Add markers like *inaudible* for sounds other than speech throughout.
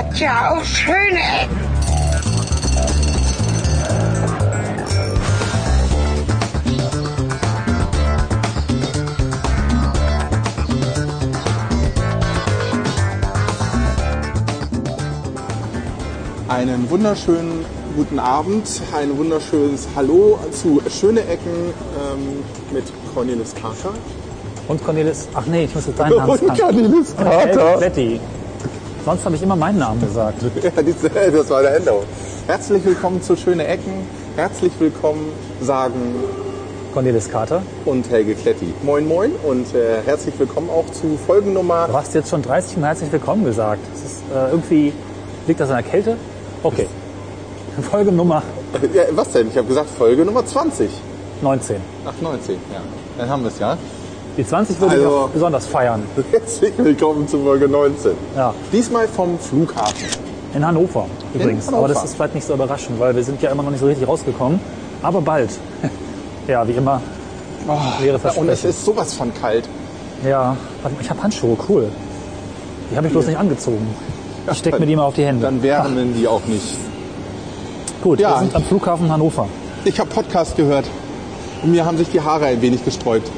hat ja auch schöne Ecken. Einen wunderschönen guten Abend, ein wunderschönes Hallo zu Schöne Ecken ähm, mit Cornelis Carter. Und Cornelis, ach nee, ich muss jetzt deinen *laughs* Namen Und sagen. Cornelis Und Helge Carter. Kletti. Sonst habe ich immer meinen Namen gesagt. *laughs* Ja, das war der Änderung. Herzlich willkommen zu Schöne Ecken. Herzlich willkommen sagen Cornelis Carter. und Helge Kletti. Moin moin und äh, herzlich willkommen auch zu Folgennummer. Du hast jetzt schon 30 Mal herzlich willkommen gesagt. Das ist äh, irgendwie, liegt das an der Kälte? Okay. Folge Nummer Ja, was denn? Ich habe gesagt Folge Nummer 20. 19. Ach, 19, ja. Dann haben wir es ja. Die 20 würde ich Also- auch besonders feiern. *laughs* Herzlich willkommen zu Folge 19. Ja. Diesmal vom Flughafen. In Hannover übrigens. Hannover. Aber das ist vielleicht nicht so überraschend, weil wir sind ja immer noch nicht so richtig rausgekommen. Aber bald. *laughs* ja, wie immer. Leere Ja, und es ist sowas von kalt. Ja, warte mal, ich habe Handschuhe, cool. Die habe ich bloß nicht angezogen. *laughs* Ich stecke mir die mal auf die Hände. Dann wärmen die auch nicht. Gut, Ja. wir sind am Flughafen Hannover. Ich habe Podcast gehört und mir haben sich die Haare ein wenig gesträubt.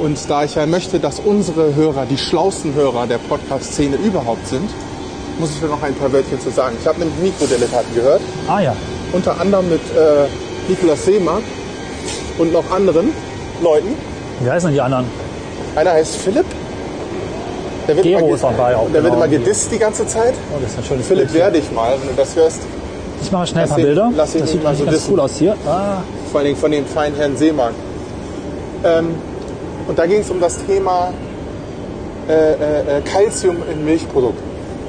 Und da ich ja möchte, dass unsere Hörer die schlausten Hörer der Podcast-Szene überhaupt sind, muss ich da noch ein paar Wörtchen zu sagen. Ich habe nämlich Mikrodilettanten gehört, Ah ja, unter anderem mit äh, Nikolaus Seemark und noch anderen Leuten. wie heißen denn die anderen? Einer heißt Philipp. Der wird, Gero immer, ist dabei auch, der wird genau. immer gedisst die ganze Zeit. Oh, das ist ein schönes Philipp, wehr dich mal, wenn du das hörst. Ich mache schnell ein paar ihn- Bilder. das sieht mal so ganz dissen. cool aus hier. Ah, vor allen Dingen von dem feinen Herrn Seemark. Ähm, und da ging es um das Thema äh, äh, äh, Calcium in Milchprodukten.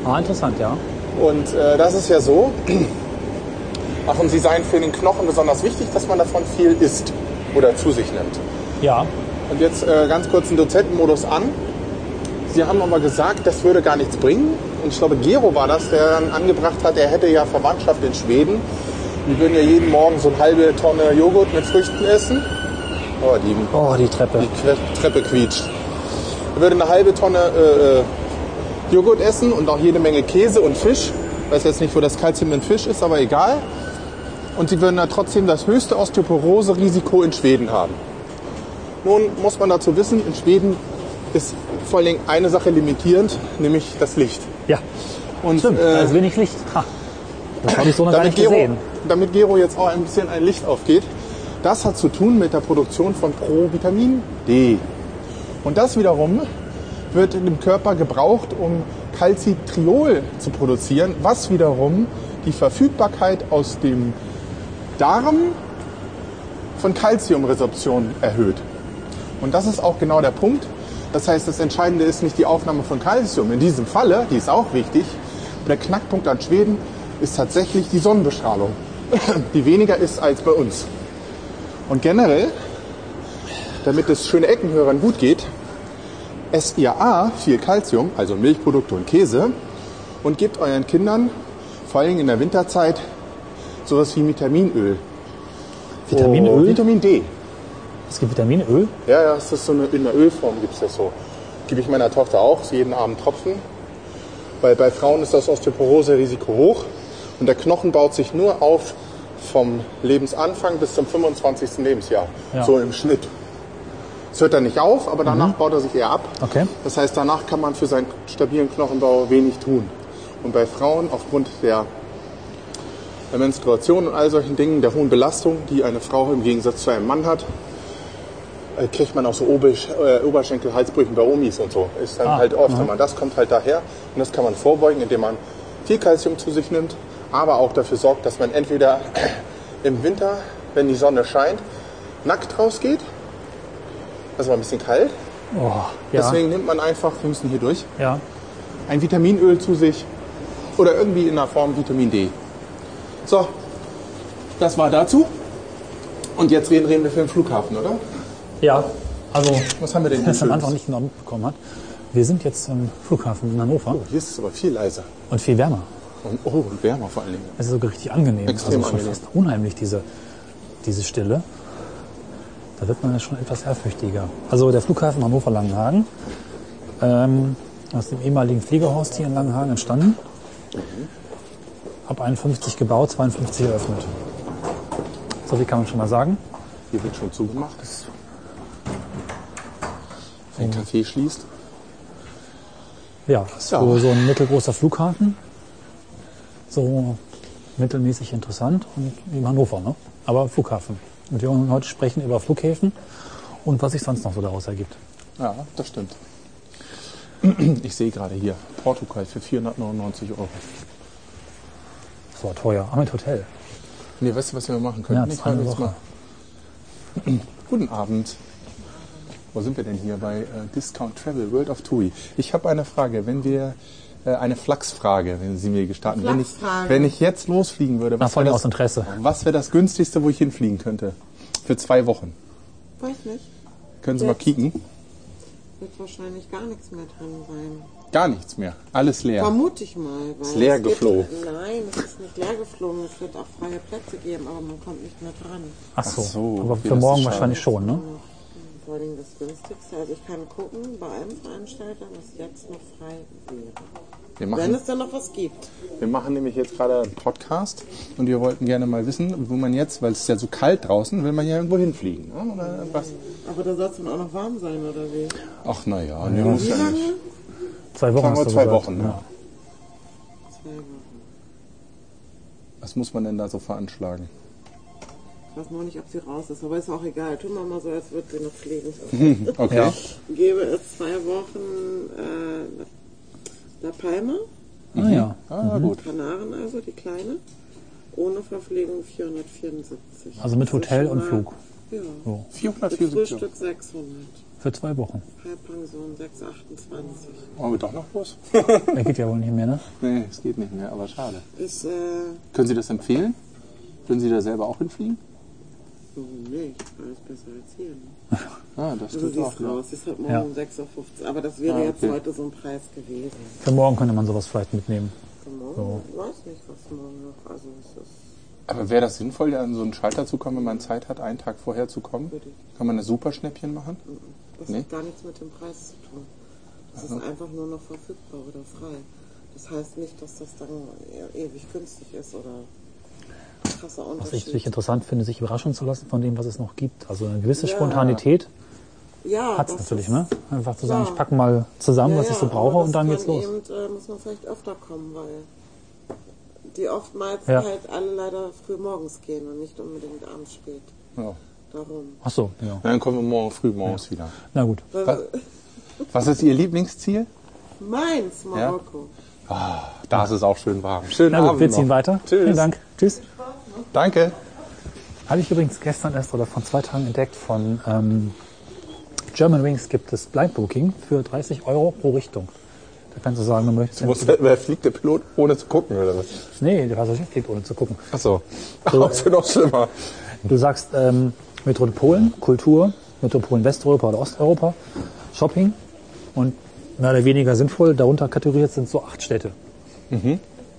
ah interessant, ja. Und äh, das ist ja so, ach, und sie seien für den Knochen besonders wichtig, dass man davon viel isst oder zu sich nimmt. Ja, Und jetzt äh, ganz kurz den Dozentenmodus an. Sie haben aber gesagt, das würde gar nichts bringen. Und ich glaube, Gero war das, der dann angebracht hat, er hätte ja Verwandtschaft in Schweden. Die würden ja jeden Morgen so eine halbe Tonne Joghurt mit Früchten essen. Oh, die oh, die Treppe. die Treppe quietscht. Er würde eine halbe Tonne äh, äh, Joghurt essen und auch jede Menge Käse und Fisch. Ich weiß jetzt nicht, wo das Kalzium in Fisch ist, aber egal. Und sie würden da trotzdem das höchste Osteoporose-Risiko in Schweden haben. Nun muss man dazu wissen, in Schweden ist vor allen Dingen eine Sache limitierend, nämlich das Licht. Ja, Und stimmt. äh, da ist wenig Licht. Ha. Das habe ich so noch gar nicht Gero, gesehen. damit Gero jetzt auch ein bisschen ein Licht aufgeht, das hat zu tun mit der Produktion von Provitamin D. Und das wiederum wird dem Körper gebraucht, um Calcitriol zu produzieren, was wiederum die Verfügbarkeit aus dem Darm von Calciumresorption erhöht. Und das ist auch genau der Punkt. Das heißt, das Entscheidende ist nicht die Aufnahme von Calcium. In diesem Falle, die ist auch wichtig, der Knackpunkt an Schweden ist tatsächlich die Sonnenbestrahlung, die weniger ist als bei uns. Und generell, damit es schöne Eckenhörern gut geht, esst ihr A, viel Calcium, also Milchprodukte und Käse, und gebt euren Kindern, vor allem in der Winterzeit, sowas wie Vitaminöl. Vitaminöl? Oh, Vitamin D. Es gibt Vitaminöl. Ja, ja, es ist so eine, in der Ölform gibt es das so. Gebe ich meiner Tochter auch, jeden Abend Tropfen. Weil bei Frauen ist das Osteoporose-Risiko hoch und der Knochen baut sich nur auf vom Lebensanfang bis zum 25. Lebensjahr. Ja. So im Schnitt. Es hört dann nicht auf, aber danach baut er sich eher ab. Okay. Das heißt, danach kann man für seinen stabilen Knochenbau wenig tun. Und bei Frauen aufgrund der der Menstruation und all solchen Dingen, der hohen Belastung, die eine Frau im Gegensatz zu einem Mann hat, äh, kriegt man auch so äh, Oberschenkel-Halsbrüchen bei Omis und so. Ist dann Ah, halt oft, wenn man das kommt halt daher. Und das kann man vorbeugen, indem man viel Kalzium zu sich nimmt, aber auch dafür sorgt, dass man entweder im Winter, wenn die Sonne scheint, nackt rausgeht. Das war ein bisschen kalt. Oh, ja. Deswegen nimmt man einfach, wir müssen hier durch, ja. ein Vitaminöl zu sich oder irgendwie in der Form Vitamin D. So, das war dazu. Und jetzt reden, reden wir für den Flughafen, oder? Ja, also, Was haben wir denn es am? Anfang nicht genau mitbekommen hat. Wir sind jetzt im Flughafen in Hannover Hier ist es aber viel leiser. und viel wärmer. Und, oh, und wärmer vor allen Dingen. Es ist sogar richtig angenehm. Extrem also schon angenehm. fast unheimlich, diese, diese Stille. Da wird man ja schon etwas ehrfürchtiger. Also der Flughafen Hannover-Langenhagen, ähm, aus dem ehemaligen Fliegerhorst hier in Langenhagen entstanden. Ab 51 gebaut, 52 eröffnet. So viel kann man schon mal sagen. Hier wird schon zugemacht. Ein Café schließt. Ja, ist Ja. so ein mittelgroßer Flughafen. So mittelmäßig interessant und wie in Hannover, ne? Aber Flughafen. Und wir wollen heute sprechen über Flughäfen und was sich sonst noch so daraus ergibt. Ja, das stimmt. *clears throat* Ich sehe gerade hier Portugal für 499 Euro. Das war teuer. Ah, mit Hotel. Nee, weißt du, was wir machen können? Ja, Ich jetzt mal. *clears throat* Guten Abend. Wo sind wir denn hier? Bei äh, Discount Travel, World of TUI. Ich habe eine Frage. Wenn wir eine Flachsfrage, wenn Sie mir gestatten, wenn ich, wenn ich jetzt losfliegen würde, was wäre das, was wäre das günstigste, wo ich hinfliegen könnte? Für zwei Wochen. Weiß nicht. Können Sie mal Jetzt. kicken? Wird wahrscheinlich gar nichts mehr drin sein. Gar nichts mehr. Alles leer. Vermute ich mal. Weil Ist leer es gibt- geflogen. Nein, es ist nicht leer geflogen. Es wird auch freie Plätze geben, aber man kommt nicht mehr dran. Ach so. Ach so, Aber für morgen wahrscheinlich schon, ne? Vor allem das günstigste. Also ich kann gucken bei einem Veranstalter, was jetzt noch frei wäre. Wir Wenn machen, es dann noch was gibt. wir machen nämlich jetzt gerade einen Podcast und wir wollten gerne mal wissen, wo man jetzt, weil es ist ja so kalt draußen, will man ja irgendwo hinfliegen. Ne? Oder was? Aber da soll es dann auch noch warm sein, oder wie? Ach naja, nee, muss ja lange? nicht. Zwei Wochen Sagen wir zwei. Wochen, ne? Ja. Zwei Wochen. Was muss man denn da so veranschlagen? Ich weiß noch nicht, ob sie raus ist, aber ist auch egal. Tun wir mal so, als würde sie noch fliegen. *laughs* Okay. Ja. Gebe es zwei Wochen äh, La Palma, Ah, ja. Ah, gut. Kanaren also, die kleine. Ohne Verpflegung 474. Also mit Das Hotel und mal- Flug. Ja. So. Mit 474. Frühstück 600. Für zwei Wochen. Halbpension 628. Wollen wir doch noch los? *laughs* Der geht ja wohl nicht mehr, ne? nee, es geht nicht mehr, aber schade. Ist, äh, Können Sie das empfehlen? Würden Sie da selber auch hinfliegen? Warum nicht? Alles besser als hier. Ne? Ah, das Du stimmt siehst auch. Ja. raus, ist halt morgen Ja. um 6.15 Uhr. Aber das wäre Ah, jetzt okay. heute so ein Preis gewesen. Für morgen könnte man sowas vielleicht mitnehmen. Für morgen, ich weiß nicht, was morgen noch. Also, es ist. Aber wäre das sinnvoll, an so einen Schalter zu kommen, wenn man Zeit hat, einen Tag vorher zu kommen? Kann man eine Superschnäppchen machen? Das Nee? hat gar nichts mit dem Preis zu tun. Das ist einfach nur noch verfügbar oder frei. Das heißt nicht, dass das dann e- ewig günstig ist oder krasser Was ich natürlich interessant finde, sich überraschen zu lassen von dem, was es noch gibt. Also eine gewisse Ja. Spontanität ja, hat es natürlich, ist- ne? Einfach zu sagen, Ja. ich packe mal zusammen, was ich so brauche und dann geht's los. Eben, äh, muss man vielleicht öfter kommen, weil die oftmals Ja. halt alle leider früh morgens gehen und nicht unbedingt abends spät. Ja. Darum. Ach so, ja. Dann kommen wir morgen früh morgens wieder. Na gut. Was, was ist Ihr Lieblingsziel? Mainz, Marokko. Da ist es auch schön warm. Schönen Na gut, Abend wir noch. ziehen weiter. Tschüss. Vielen Dank. Tschüss. Danke. Habe ich übrigens gestern erst oder vor zwei Tagen entdeckt von ähm, German Wings gibt es Blind Booking für 30 Euro pro Richtung. Da kannst du sagen, du möchtest. Muss, wer fliegt der Pilot ohne zu gucken oder was? Nee, der Passagier fliegt ohne zu gucken. Achso. Ach, das *laughs* ist noch schlimmer. Du sagst ähm, Metropolen, Kultur, Metropolen Westeuropa oder Osteuropa, Shopping und mehr oder weniger sinnvoll, darunter kategoriert sind so acht Städte.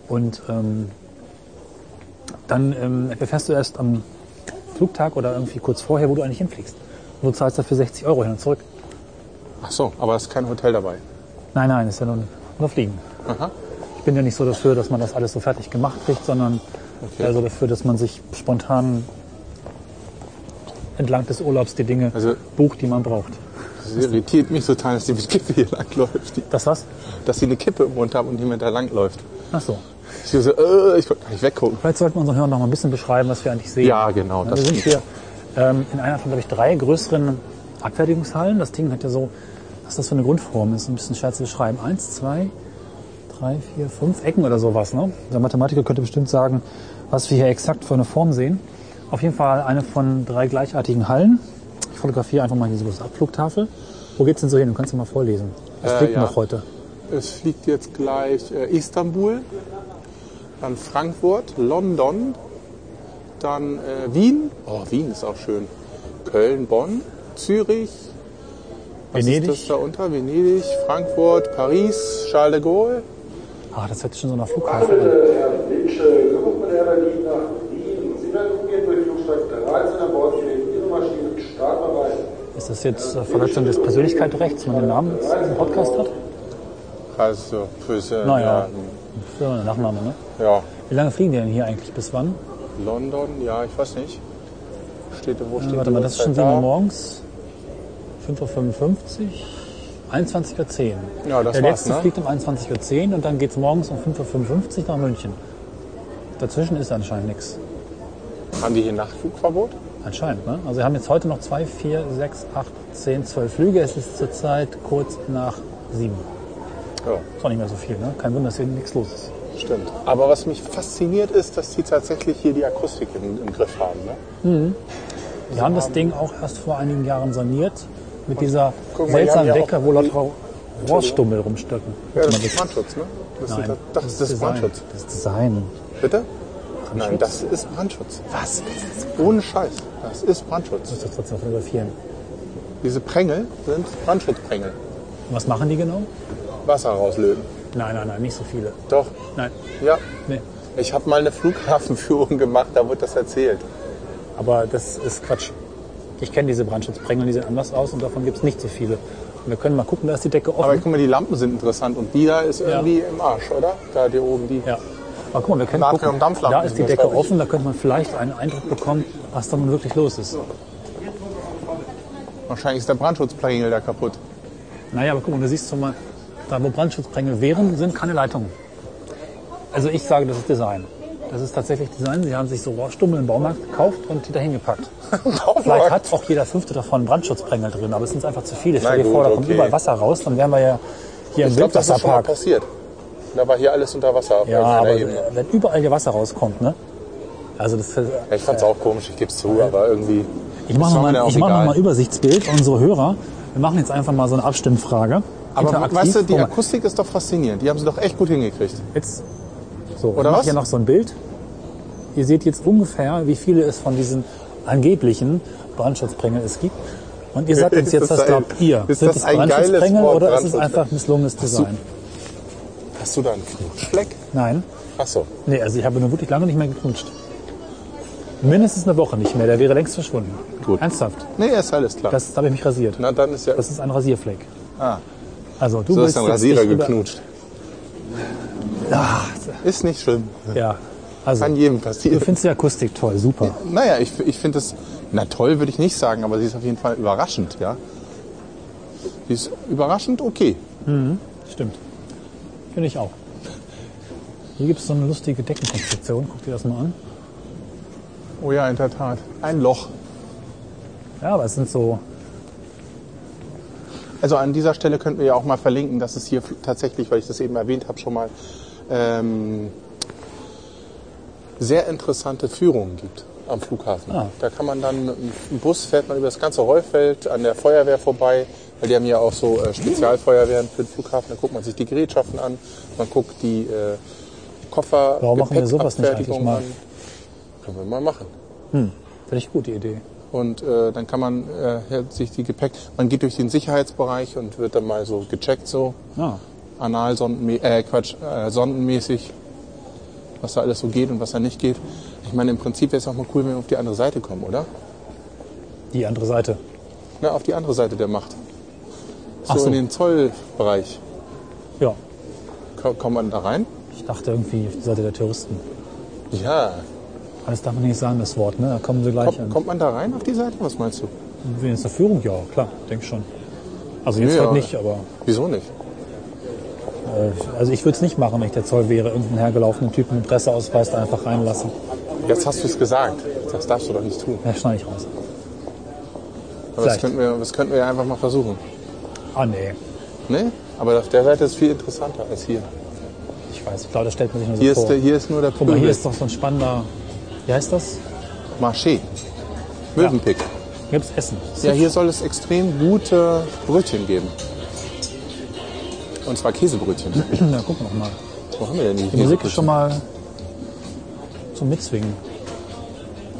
Und ähm, dann ähm, erfährst du erst am Flugtag oder irgendwie kurz vorher, wo du eigentlich hinfliegst. Und du zahlst dafür 60 Euro hin und zurück. Ach so, aber es ist kein Hotel dabei. Nein, nein, ist ja nur, nur Fliegen. Aha. Ich bin ja nicht so dafür, dass man das alles so fertig gemacht kriegt, sondern Okay. eher so dafür, dass man sich spontan entlang des Urlaubs die Dinge Also- bucht, die man braucht. Das irritiert mich total, dass die mit Kippe hier *laughs* langläuft. Das was? Dass sie eine Kippe im Mund haben und jemand da langläuft. Ach so. Ich so, äh, ich konnte gar nicht weggucken. Vielleicht sollten wir unseren Hörern noch mal ein bisschen beschreiben, was wir eigentlich sehen. Ja, genau, Wir sind hier ähm, in einer von, glaube ich, drei größeren Abfertigungshallen. Das Ding hat ja so, was das für eine Grundform ist, ein bisschen schwer zu beschreiben. Eins, zwei, drei, vier, fünf Ecken oder sowas. Ne? Der Mathematiker könnte bestimmt sagen, was wir hier exakt für eine Form sehen. Auf jeden Fall eine von drei gleichartigen Hallen. Ich fotografiere einfach mal diese große Abflugtafel. Wo geht's denn so hin? Du kannst ja mal vorlesen. Was Äh, fliegt ja. noch heute? Es fliegt jetzt gleich äh, Istanbul, dann Frankfurt, London, dann äh, Wien. Oh, Wien ist auch schön. Köln, Bonn, Zürich. Was Venedig? ist das da unter? Venedig, Frankfurt, Paris, Charles de Gaulle. Ah, das hört sich schon so nach Flughafen an. Herr Winschel, Geruchsmanöver liegt nach Wien. Sie werden umgehend durch Flugzeug 13 an Bord stehen. Ihre Maschine startbereit. Ist das jetzt äh, Verletzung des Persönlichkeitsrechts, wenn man den Namen diesem Podcast hat? Also, Füße, Naja. So, eine Nachname, ne? ja. ja. Wie lange fliegen die denn hier eigentlich? Bis wann? London, ja, ich weiß nicht. Steht, wo steht Ja, warte mal, das ist schon Uhrzeit 7 Uhr morgens. 5.55 Uhr. 21.10 Uhr. Ja, das Der war's, letzte ne? fliegt um 21.10 Uhr und dann geht es morgens um 5.55 Uhr nach München. Dazwischen ist anscheinend nichts. Haben die hier Nachtflugverbot? Anscheinend, ne? Also wir haben jetzt heute noch 2, 4, 6, 8, 10, 12 Flüge. Es ist zurzeit kurz nach 7. Ja, Ist auch nicht mehr so viel, ne? Kein Wunder, dass hier nichts los ist. stimmt. Aber was mich fasziniert ist, dass die tatsächlich hier die Akustik im, im Griff haben. Ne? Wir haben das Ding auch erst vor einigen Jahren saniert. Mit dieser seltsamen haben wir Decke, wo die- lauter Rohrstummel rumstöcken. Ja, das ist Brandschutz, ne? Das Nein, ist, das, das ist Design. Brandschutz. Das ist Design. Bitte? Nein, das ist Brandschutz. Was? Ohne Scheiß. Das ist Brandschutz. muss das trotzdem fotografieren. Diese Prängel sind Brandschutzprängel. Und was machen die genau? Wasser rauslöten. Nein, nein, nein, nicht so viele. Doch. Nein, Ja. nee. Ich habe mal eine Flughafenführung gemacht, da wurde das erzählt. Aber das ist Quatsch. Ich kenne diese Brandschutzprängel, die sehen anders aus und davon gibt es nicht so viele. Und wir können mal gucken, da ist die Decke offen. Aber guck mal, die Lampen sind interessant und die da ist irgendwie im Arsch, oder? Da die oben, die. ja. Aber guck mal, wir können gucken. Da ist die Decke offen, da könnte man vielleicht einen Eindruck bekommen, was da nun wirklich los ist. Wahrscheinlich ist der Brandschutzprängel da kaputt. Naja, aber guck mal, du siehst schon mal, da wo Brandschutzprängel wären, sind keine Leitungen. Also ich sage, das ist Design. Das ist tatsächlich Design. Sie haben sich so Rohrstummel im Baumarkt gekauft und die dahin gepackt. *laughs* Vielleicht hat auch jeder fünfte davon Brandschutzprängel drin, aber es sind einfach zu viele. Stell dir vor, da kommt okay. überall Wasser raus, dann wären wir ja hier im Ich glaube, das ist schon mal Wildwasserpark. passiert. Da war hier alles unter Wasser Ja, aber Ebene. wenn überall hier Wasser rauskommt, ne? Also das, Ja, ich fand's auch komisch, ich gebe es zu, aber irgendwie. ich mache ist noch mir mal, auch ich mach noch mal ein Übersichtsbild unsere Hörer. Wir machen jetzt einfach mal so eine Abstimmfrage. Aber weißt du, die Akustik ist doch faszinierend. Die haben sie doch echt gut hingekriegt. Jetzt, so, Oder ich mache was? hier noch so ein Bild. Ihr seht jetzt ungefähr, wie viele es von diesen angeblichen Brandschutzprängel es gibt. Und ihr sagt uns *laughs* jetzt, was glaubt ihr? ist Sind das ein geiles Brandschutzprängel Wort, oder ist es einfach misslungenes Design? Hast du da einen Knutschfleck? Nein. Ach so. Nee, also ich habe nur wirklich lange nicht mehr geknutscht. Mindestens eine Woche nicht mehr, der wäre längst verschwunden. Gut. Ernsthaft. Nee, ist alles klar. Das da habe ich mich rasiert. Na, dann ist ja. Das ist ein Rasierfleck. ah, Also du so willst ist ein jetzt Rasierer geknutscht. Ah, Ist nicht schlimm. ja. Also, Kann jedem du passieren. findest die Akustik toll, super. Naja, ich, ich finde es, na toll würde ich nicht sagen, aber sie ist auf jeden Fall überraschend, ja. Sie ist überraschend okay. Stimmt. Finde ich auch. Hier gibt es so eine lustige Deckenkonstruktion. Guck dir das mal an. Oh ja, in der Tat. Ein Loch. Ja, aber es sind so. Also an dieser Stelle könnten wir ja auch mal verlinken, dass es hier tatsächlich, weil ich das eben erwähnt habe, schon mal ähm, sehr interessante Führungen gibt am Flughafen. Ah. Da kann man dann mit dem Bus fährt man über das ganze Rollfeld an der Feuerwehr vorbei, weil die haben ja auch so äh, Spezialfeuerwehren für den Flughafen. Da guckt man sich die Gerätschaften an, man guckt die äh, Koffer, Warum machen wir sowas nicht eigentlich mal? an. Können wir mal machen. Finde ich gut, die Idee. Und äh, dann kann man äh, sich die Gepäck, man geht durch den Sicherheitsbereich und wird dann mal so gecheckt, so Ah, analsonden, äh, Quatsch, äh, sondenmäßig, was da alles so geht und was da nicht geht. Ich meine, im Prinzip wäre es auch mal cool, wenn wir auf die andere Seite kommen, oder? die andere Seite. Na, auf die andere Seite der Macht. So, so. in den Zollbereich. Ja, Ko- Kommt man da rein? ich dachte irgendwie auf die Seite der Touristen. Ja. Das darf man nicht sagen, das Wort, ne? Da kommen sie gleich Kommt, an. kommt man da rein auf die Seite? Was meinst du? Jetzt eine Führung, ja, klar, denke schon. Also jetzt Ja. halt nicht, aber Wieso nicht? äh, also ich würde es nicht machen, wenn ich der Zoll wäre, irgendeinen hergelaufenen Typen mit Presseausweis da einfach reinlassen. Jetzt hast du es gesagt. Das darfst du doch nicht tun. Ja, schneide ich raus. Aber das könnten, wir, das könnten wir ja einfach mal versuchen. Ah nee, Ne? Aber auf der Seite ist viel interessanter als hier. ich weiß, ich glaube, das stellt man sich nur so Hier vor. ist, der, hier ist nur der Guck mal, hier ist doch so ein spannender, wie heißt das? Marché. Möwenpick. Hier gibt's Essen. Ja, hier soll es extrem gute Brötchen geben. Und zwar Käsebrötchen. *clears throat* Na, wir noch mal. Wo haben wir denn die, Die Musik ist schon mal zum Mitzwingen.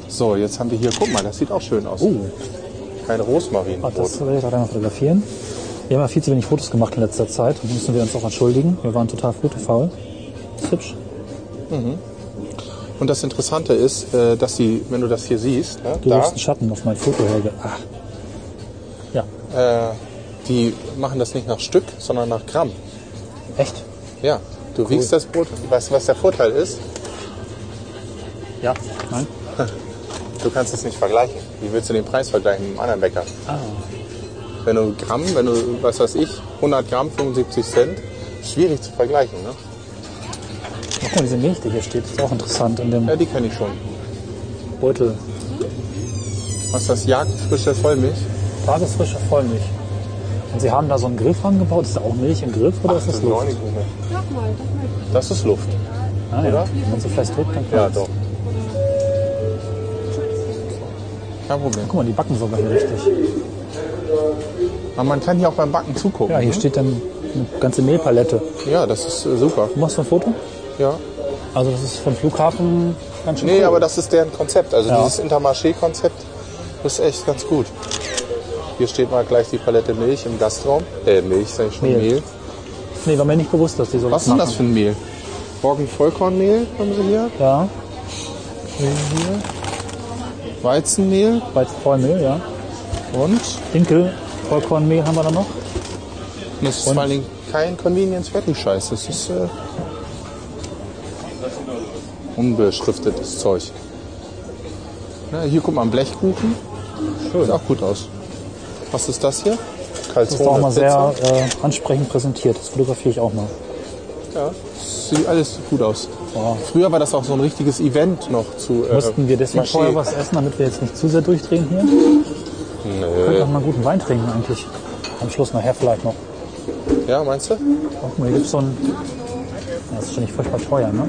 So, jetzt haben wir hier, guck mal, das sieht auch schön aus. Oh, Kein Rosmarinbrot. Ah, das werde ich auch einmal fotografieren. Wir haben ja viel zu wenig Fotos gemacht in letzter Zeit. Da müssen wir uns auch entschuldigen. Wir waren total fotofaul. Ist hübsch. Und das Interessante ist, äh, dass sie, wenn du das hier siehst, ne, Du da, einen Schatten auf mein Foto, Helge. Ah. Ja, äh, die machen das nicht nach Stück, sondern nach Gramm. Echt? Ja, du wiegst das Brot. Weißt du, was der Vorteil ist? Ja. Nein? *laughs* Du kannst es nicht vergleichen. Wie willst du den Preis vergleichen mit einem anderen Bäcker? Ah. Wenn du Gramm, wenn du, was weiß ich, 100 Gramm, 75 Cent, schwierig zu vergleichen. Ne? Guck mal, diese Milch, die hier steht, ist auch interessant in dem Ja, die kenne ich schon. Beutel. Was ist das? Jagdfrische Vollmilch? Tagesfrische Vollmilch. Und Sie haben da so einen Griff rangebaut. Ist da auch Milch im Griff oder ist das Luft? Das ist Luft. Ah, ja. Wenn man so fest drückt, dann Ja, doch. Kein Problem. Guck mal, die backen sogar hier richtig. Aber man kann hier auch beim Backen zugucken. Ja, hier ne? steht dann eine ganze Mehlpalette. Ja, das ist äh, super. Du machst du ein Foto? Ja. Also das ist vom Flughafen ganz schön Nee, cool. aber das ist deren Konzept. Also Ja. dieses Intermarché-Konzept ist echt ganz gut. Hier steht mal gleich die Palette Milch im Gastraum. Äh, Milch, sag ich schon, Mehl. Mehl. Nee, war mir nicht bewusst, dass die so Was ist denn das für ein Mehl? Roggen-Vollkornmehl haben sie hier. Ja, Weizenmehl Weizenvollmehl, ja. und Dinkel, Vollkornmehl haben wir da noch. das ist vor allen Dingen kein Convenience-Fertig-Scheiß. Das ist äh, unbeschriftetes Zeug. Ja, hier guck mal, ein Blechkuchen. Sieht auch gut aus. Was ist das hier? Das ist auch mal Pizza. sehr äh, ansprechend präsentiert. Das fotografiere ich auch mal. Ja, sieht alles gut aus. Früher war das auch so ein richtiges Event noch zu. Äh, Müssten wir deswegen Marché. vorher was essen, damit wir jetzt nicht zu sehr durchdrehen hier? Wir könnten auch mal einen guten Wein trinken eigentlich. Am Schluss nachher vielleicht noch. Ja, meinst du? Oh, guck mal, hier gibt so ein... Ja, Das ist schon nicht furchtbar teuer, ne?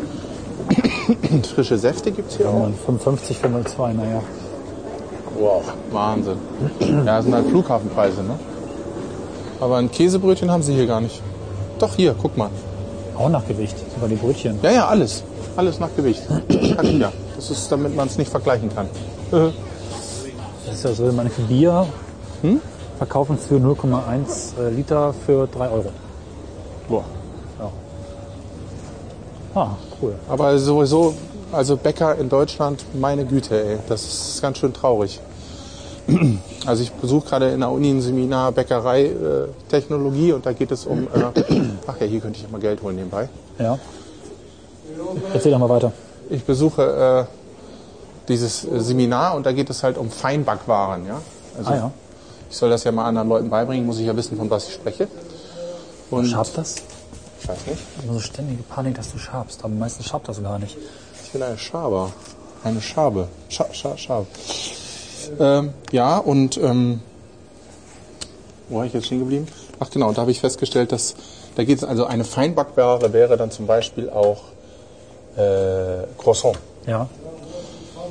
*clears throat* Frische Säfte gibt es hier auch. 55 für 02, naja. Wow, Wahnsinn. Ja, das sind halt Flughafenpreise, ne? Aber ein Käsebrötchen haben sie hier gar nicht. Doch, hier, guck mal. Auch nach Gewicht, sogar die Brötchen. Ja, ja, alles. Alles nach Gewicht. Ich ja. Das ist, damit man es nicht vergleichen kann. Das ist ja so, manche Bier verkaufen für 0,1 äh, Liter für 3 Euro. Boah. Ah, cool. Aber sowieso, also Bäcker in Deutschland, meine Güte, ey, das ist ganz schön traurig. *clears throat* Also ich besuche gerade in der Uni ein Seminar Bäckerei äh, und da geht es um, äh, *clears throat* ach ja, hier könnte ich mal Geld holen nebenbei. Ja. Erzähl doch mal weiter. Ich besuche äh, dieses äh, Seminar und da geht es halt um Feinbackwaren, ja. Also Ah ja. ich soll das ja mal anderen Leuten beibringen, muss ich ja wissen, von was ich spreche. Und Schabt das? Ich weiß nicht. Immer so ständige Panik, dass du schabst. Aber meistens schabt das gar nicht. Ich bin eine Schaber. Eine Schabe. Scha Scha Schabe. Ähm, ja, und ähm, wo war ich jetzt stehen geblieben? Ach genau, und da habe ich festgestellt, dass da geht es also eine Feinbackware wäre dann zum Beispiel auch äh, Croissant. Ja.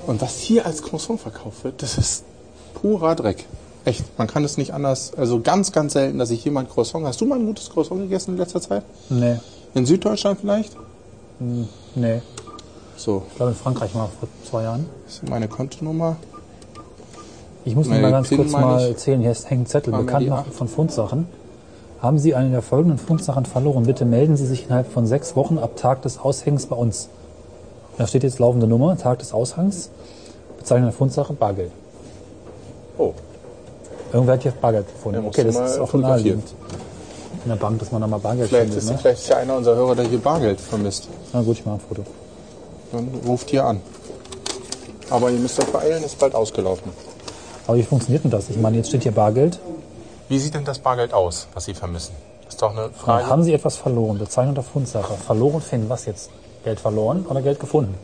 Und was hier als Croissant verkauft wird, das ist purer Dreck. Echt, man kann es nicht anders. Also ganz, ganz selten, dass ich ein Croissant. Hast du mal ein gutes Croissant gegessen in letzter Zeit? Nee. In Süddeutschland vielleicht? Nee. So, Ich glaube in Frankreich mal vor zwei Jahren. das ist meine Kontonummer. Ich muss Meine mal ganz PIN kurz meine mal ich. erzählen. Hier ist- hängt ein Zettel. Mir Bekannt machen acht. von Fundsachen. Haben Sie eine der folgenden Fundsachen verloren? Bitte melden Sie sich innerhalb von sechs Wochen ab Tag des Aushängens bei uns. Da steht jetzt laufende Nummer, Tag des Aushangs. Bezeichnung der Fundsache, Bargeld. Oh, Irgendwer hat hier Bargeld gefunden. Ja, okay, das ist auch naheliegend. In der Bank, dass man da mal Bargeld vielleicht findet. ist, Ne? vielleicht ist ja einer unserer Hörer, der hier Bargeld vermisst. Na gut, ich mache ein Foto. Dann ruft hier an. Aber ihr müsst euch beeilen, ist bald ausgelaufen. Aber wie funktioniert denn das? Ich meine, jetzt steht hier Bargeld. Wie sieht denn das Bargeld aus, was Sie vermissen? Das ist doch eine Frage. Haben Sie etwas verloren? Bezeichnung der Fundsache. Verloren finden, was jetzt? Geld verloren oder Geld gefunden?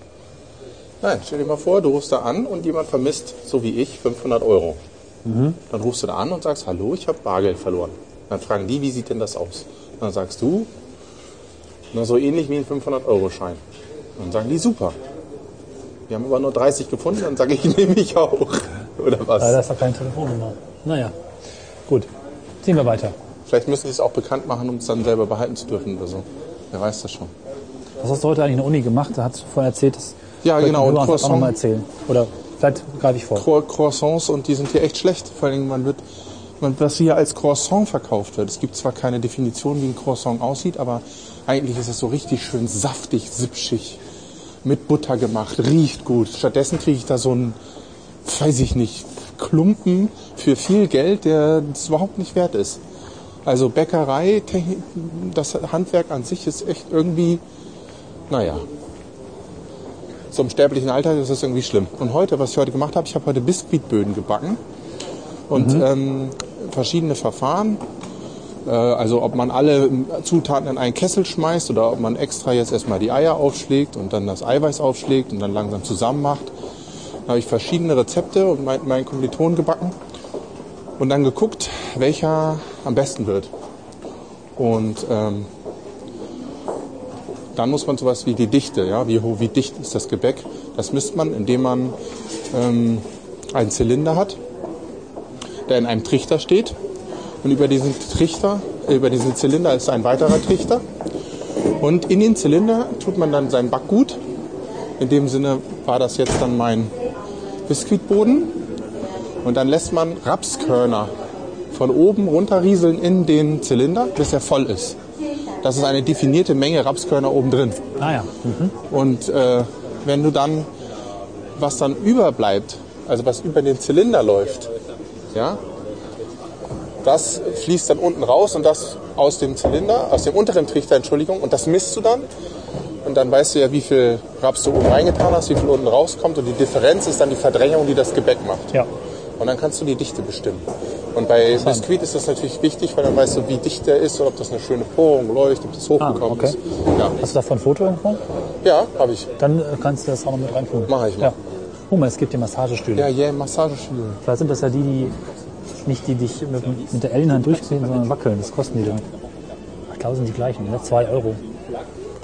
Nein, stell dir mal vor, du rufst da an und jemand vermisst, so wie ich, 500 Euro. Dann rufst du da an und sagst, hallo, ich habe Bargeld verloren. Dann fragen die, wie sieht denn das aus? Dann sagst du, na, so ähnlich wie ein 500-Euro-Schein. Dann sagen die, super. Wir haben aber nur 30 gefunden, dann sage ich, *laughs* nehme ich auch. Oder was? Leider ist da keine Telefonnummer. Naja, gut. Ziehen wir weiter. Vielleicht müssen sie es auch bekannt machen, um es dann selber behalten zu dürfen oder so. Wer weiß das schon. Was hast du heute eigentlich in der Uni gemacht? Da hast du vorhin erzählt, dass Ja, genau, und Croissant. noch mal erzählen. Oder vielleicht greife ich vor. Cro- Croissants und die sind hier echt schlecht. Vor allem, man wird, man, was hier als Croissant verkauft wird. Es gibt zwar keine Definition, wie ein Croissant aussieht, aber eigentlich ist es so richtig schön saftig, sipschig, mit Butter gemacht, riecht gut. Stattdessen kriege ich da so einen, weiß ich nicht, Klumpen für viel Geld, der es überhaupt nicht wert ist. Also Bäckerei, das Handwerk an sich ist echt irgendwie, naja, zum sterblichen Alter ist das irgendwie schlimm. Und heute, was ich heute gemacht habe, ich habe heute Biskuitböden gebacken und ähm, verschiedene Verfahren. Äh, also ob man alle Zutaten in einen Kessel schmeißt oder ob man extra jetzt erstmal die Eier aufschlägt und dann das Eiweiß aufschlägt und dann langsam zusammen macht. Da habe ich verschiedene Rezepte und mein, meinen Kommilitonen gebacken und dann geguckt, welcher am besten wird. Und ähm, dann muss man sowas wie die Dichte, ja, wie, wie dicht ist das Gebäck, das misst man, indem man ähm, einen Zylinder hat, der in einem Trichter steht. Und über diesen Trichter, über diesen Zylinder ist ein weiterer Trichter. Und in den Zylinder tut man dann sein Backgut. In dem Sinne war das jetzt dann mein Biskuitboden. Und dann lässt man Rapskörner von oben runterrieseln in den Zylinder, bis er voll ist. Das ist eine definierte Menge Rapskörner oben drin. Ah ja. Mhm. Und äh, wenn du dann, was dann überbleibt, also was über den Zylinder läuft, ja, das fließt dann unten raus und das aus dem Zylinder, aus dem unteren Trichter, Entschuldigung, und das misst du dann. Und dann weißt du ja, wie viel Raps du oben reingetan hast, wie viel unten rauskommt. Und die Differenz ist dann die Verdrängung, die das Gebäck macht. Ja. Und dann kannst du die Dichte bestimmen. Und bei Biskuit ist das natürlich wichtig, weil dann weißt du, wie dicht der ist und ob das eine schöne Porung leuchtet, ob das hochgekommen Ah, okay. ist. Ja, Hast du davon ein Foto irgendwo? ja habe ich. Dann äh, kannst du das auch noch mit reinfügen. Mach ich mal. Ja. Guck mal, es gibt hier Massagestühle. Ja, yeah, Massagestühle. Vielleicht sind das ja die, die nicht die dich mit, mit der Ellenhand durchziehen, sondern wackeln. Das kosten die dann. Ich glaube, sind die gleichen, ne? 2 Euro.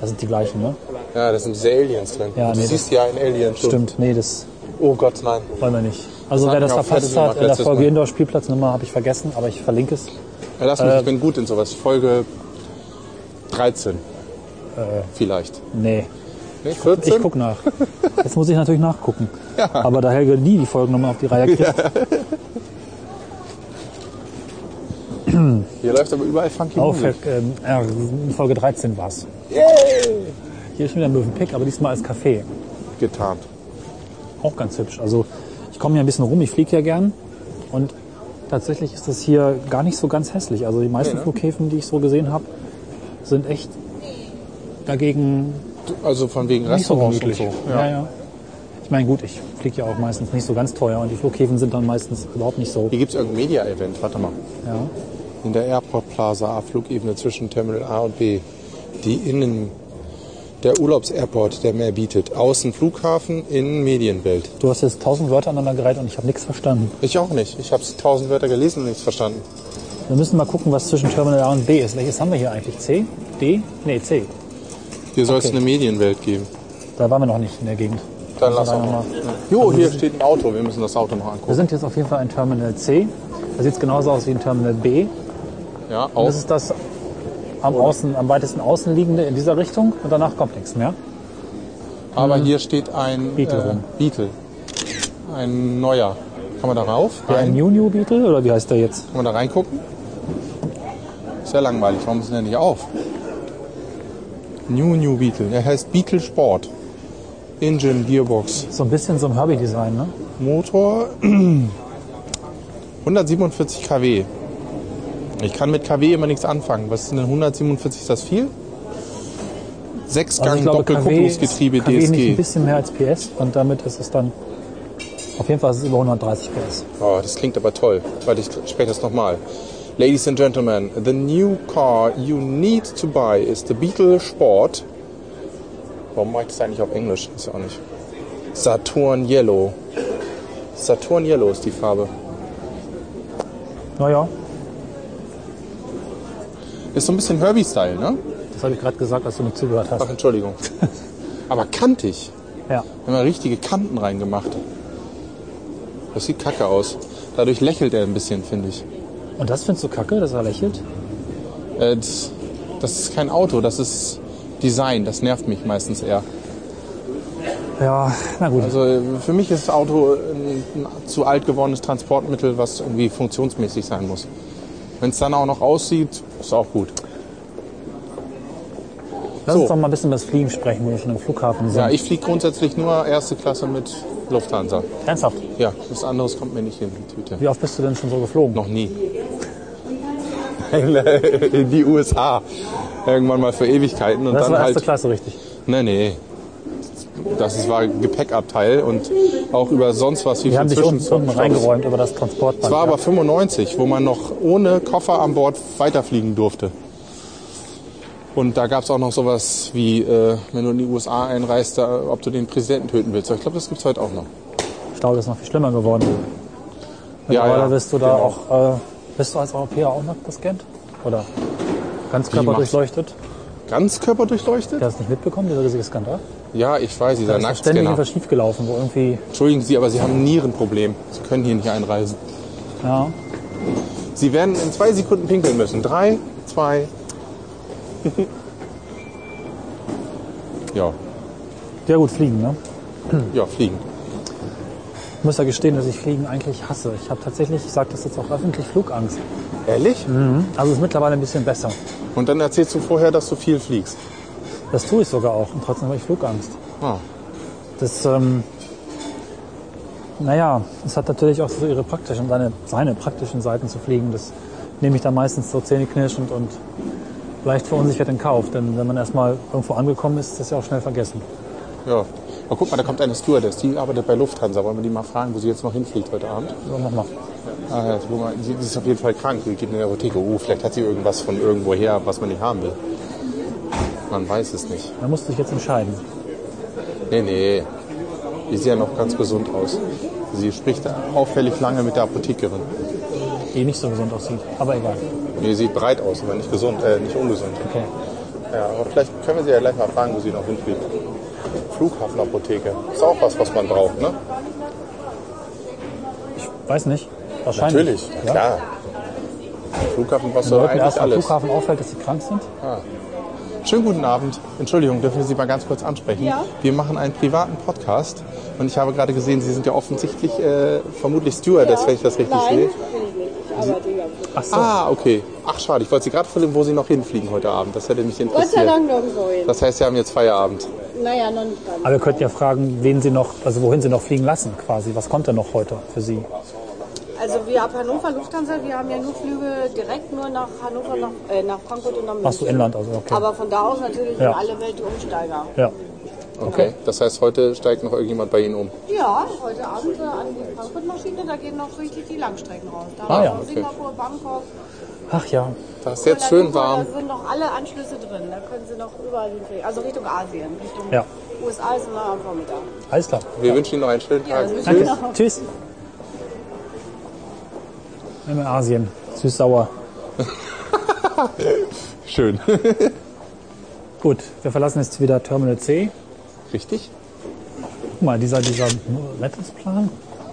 Das sind die gleichen, ne? Ja, da sind diese Aliens drin. Ja, du nee, siehst ja ein Alien. Stimmt, nee, das Oh Gott, nein. wollen wir nicht. Also wer das verpasst hat, in der Folge. Indoor-Spielplatznummer habe ich vergessen, aber ich verlinke es. Ja, lass mich, ich bin gut in sowas. Folge 13. Vielleicht. Nee, Nee, 14? ich guck nach. *laughs* Jetzt muss ich natürlich nachgucken. Aber da Helge nie die Folgennummer auf die Reihe kriegt, *clears throat* Hier läuft aber überall Funky auf Musik. ja, Folge 13 war's. Hier ist schon wieder Möwenpick, aber diesmal als Café. Getarnt. Auch ganz hübsch. Also ich komme hier ein bisschen rum, ich fliege ja gern. Und tatsächlich ist das hier gar nicht so ganz hässlich. Also die meisten ne? Flughäfen, die ich so gesehen habe, sind echt dagegen Also von wegen nicht so Restaurants und so. Ja. Ja, Ich meine, gut, ich fliege ja auch meistens nicht so ganz teuer und die Flughäfen sind dann meistens überhaupt nicht so. Hier gibt es irgendein Media-Event. Warte mal. Ja. In der Airport Plaza A-Flugebene zwischen Terminal A und B. Die Innen... Der Urlaubsairport, der mehr bietet. Außen Flughafen, innen Medienwelt. Du hast jetzt tausend Wörter aneinandergereiht und ich habe nichts verstanden. Ich auch nicht. Ich habe tausend Wörter gelesen und nichts verstanden. Wir müssen mal gucken, was zwischen Terminal A und B ist. Welches haben wir hier eigentlich? C? D? Nee, C. Hier soll es Okay. eine Medienwelt geben. Da waren wir noch nicht in der Gegend. Dann lass Also auch mal. Jo, hier steht ein Auto. Wir müssen das Auto noch Wir angucken. sind jetzt auf jeden Fall in Terminal C. Da sieht es genauso aus wie in Terminal B. Ja, Und auch. das ist das am, außen, am weitesten außen liegende in dieser Richtung und danach kommt nichts mehr. Aber hier steht ein Beetle äh, rum. Beetle. Ein neuer. Kann man da rauf? Ja, ein? New New Beetle oder wie heißt der jetzt? Kann man da reingucken? Ist ja langweilig. Warum ist denn der nicht auf? New New Beetle. Er heißt Beetle Sport. Engine, Gearbox, So ein bisschen so ein Herbie-Design, ne? Motor. *clears throat* 147 kW. Ich kann mit kW immer nichts anfangen. Was ist denn 147? Ist das viel? Sechsgang Also Doppelkupplungsgetriebe KW nicht ein DSG. bisschen mehr als PS und damit ist es dann auf jeden Fall ist es über 130 PS. Oh, das klingt aber toll. Warte, ich spreche das nochmal. Ladies and Gentlemen, the new car you need to buy is the Beetle Sport. Warum mache ich das eigentlich auf Englisch? Ist ja auch nicht. Saturn Yellow. Saturn Yellow ist die Farbe. Naja, Ist so ein bisschen Herbie-Style, ne? das habe ich gerade gesagt, als du nicht zugehört hast. Ach, Entschuldigung. *laughs* aber kantig. Ja. Haben wir richtige Kanten reingemacht. Das sieht kacke aus. Dadurch lächelt er ein bisschen, finde ich. Und das findest du kacke, dass er lächelt? Äh, das, das ist kein Auto, das ist Design. Das nervt mich meistens eher. Ja, na gut. Also für mich ist das Auto ein, ein zu alt gewordenes Transportmittel, was irgendwie funktionsmäßig sein muss. Wenn es dann auch noch aussieht, ist auch gut. Lass so. uns doch mal ein bisschen über das Fliegen sprechen, wo wir schon im Flughafen sind. Ja, ich fliege grundsätzlich nur erste Klasse mit Lufthansa. Ernsthaft? Ja, was anderes kommt mir nicht in die Tüte. Wie oft bist du denn schon so geflogen? Noch nie. *laughs* in die USA. Irgendwann mal für Ewigkeiten. Und Das dann war erste halt. Klasse, richtig. Nee, nee. Das war ein Gepäckabteil und auch über sonst was wie Die haben sich unten, unten reingeräumt über das Transportband. Es war ja. aber 95, wo man noch ohne Koffer an Bord weiterfliegen durfte. Und da gab es auch noch sowas wie, äh, wenn du in die USA einreist, da, ob du den Präsidenten töten willst. Ich glaube, das gibt's heute auch noch. Ich glaube, das ist noch viel schlimmer geworden. Ja, Mittlerweile ja, bist du da genau. auch, äh, bist du als Europäer auch nackt gescannt? Oder ganz Körper machst- durchleuchtet? Ganzkörper durchleuchtet? Du hast nicht mitbekommen, dieser riesige Skandal? Ja, ich weiß, dieser Da ist doch ständig Nacktscanner. irgendwas schiefgelaufen, wo irgendwie, Entschuldigen Sie, aber Sie haben ein Nierenproblem. Sie können hier nicht einreisen. ja, Sie werden in zwei Sekunden pinkeln müssen. Drei, zwei. ja, ja gut, fliegen, ne? ja, fliegen. Ich muss ja gestehen, dass ich Fliegen eigentlich hasse. Ich habe tatsächlich, ich sage das jetzt auch öffentlich, Flugangst. Ehrlich? Also es ist mittlerweile ein bisschen besser. Und dann erzählst du vorher, dass du viel fliegst. Das tue ich sogar auch und trotzdem habe ich Flugangst. Ah. Das, ähm, naja, es hat natürlich auch so ihre praktischen, seine, seine praktischen Seiten zu fliegen. Das nehme ich dann meistens so zähneknirschend und leicht verunsichert in Kauf. Denn wenn man erstmal irgendwo angekommen ist, ist das ja auch schnell vergessen. Ja. Aber guck mal, da kommt eine Stewardess, die arbeitet bei Lufthansa. Wollen wir die mal fragen, wo sie jetzt noch hinfliegt heute Abend? So, mach mal. Ah, ja, sie ist auf jeden Fall krank. Sie geht in die Apotheke. Oh, vielleicht hat sie irgendwas von irgendwoher, was man nicht haben will. Man weiß es nicht. Da musst du dich jetzt entscheiden. Nee, nee. Die sieht ja noch ganz gesund aus. Sie spricht auffällig lange mit der Apothekerin. Die nicht so gesund aussieht. Aber egal. Nee, sieht breit aus, aber nicht gesund, äh, nicht ungesund. Okay. Ja, aber vielleicht können wir sie ja gleich mal fragen, wo sie noch hinfliegt. Flughafenapotheke. Ist auch was, was man braucht, ne? Weiß nicht. Wahrscheinlich. Natürlich, Ja? klar. Flughafen du Leuten eigentlich erst am alles. Flughafen auffällt, dass sie krank sind. Schönen guten Abend. Entschuldigung, dürfen wir Sie mal ganz kurz ansprechen? Ja. Wir machen einen privaten Podcast und ich habe gerade gesehen, Sie sind ja offensichtlich äh, vermutlich Stewardess, wenn ich das richtig Nein, sehe. bin ich nicht. Ich. Ach so. Ah, okay. Ach, schade. Ich wollte Sie gerade fragen, wo Sie noch hinfliegen heute Abend. Das hätte mich Gott sei interessiert. Dank nirgendwo hin. Das heißt, Sie haben jetzt Feierabend. Naja, noch nicht ganz. Aber wir könnten ja fragen, wen sie noch, also wohin sie noch fliegen lassen, quasi. Was kommt denn noch heute für sie? Also wir ab Hannover Lufthansa, wir haben ja nur Flüge direkt nur nach Hannover, nach, äh, nach Frankfurt und nach München. Ach so, Inland, also okay. Aber von da aus natürlich Ja. in alle Welt die Umsteiger. Ja. Okay. Das heißt, heute steigt noch irgendjemand bei Ihnen um. Ja, heute Abend äh, an die Frankfurt-Maschine, da gehen noch richtig die Langstrecken raus. Da Ah, haben ja, wir okay. Singapur, Bangkok. Ach ja. Das ist jetzt schön warm. Da sind noch alle Anschlüsse drin. Da können Sie noch überall hinfliegen. Also Richtung Asien, Richtung Ja. USA ist immer am Vormittag. Alles klar. Wir wünschen Ihnen noch einen schönen Ja, Tag. Ihnen auch. Tschüss. Immer Asien. Süß-sauer. *laughs* Schön. *laughs* Gut, wir verlassen jetzt wieder Terminal C. Richtig? Guck mal, dieser, dieser Rettungsplan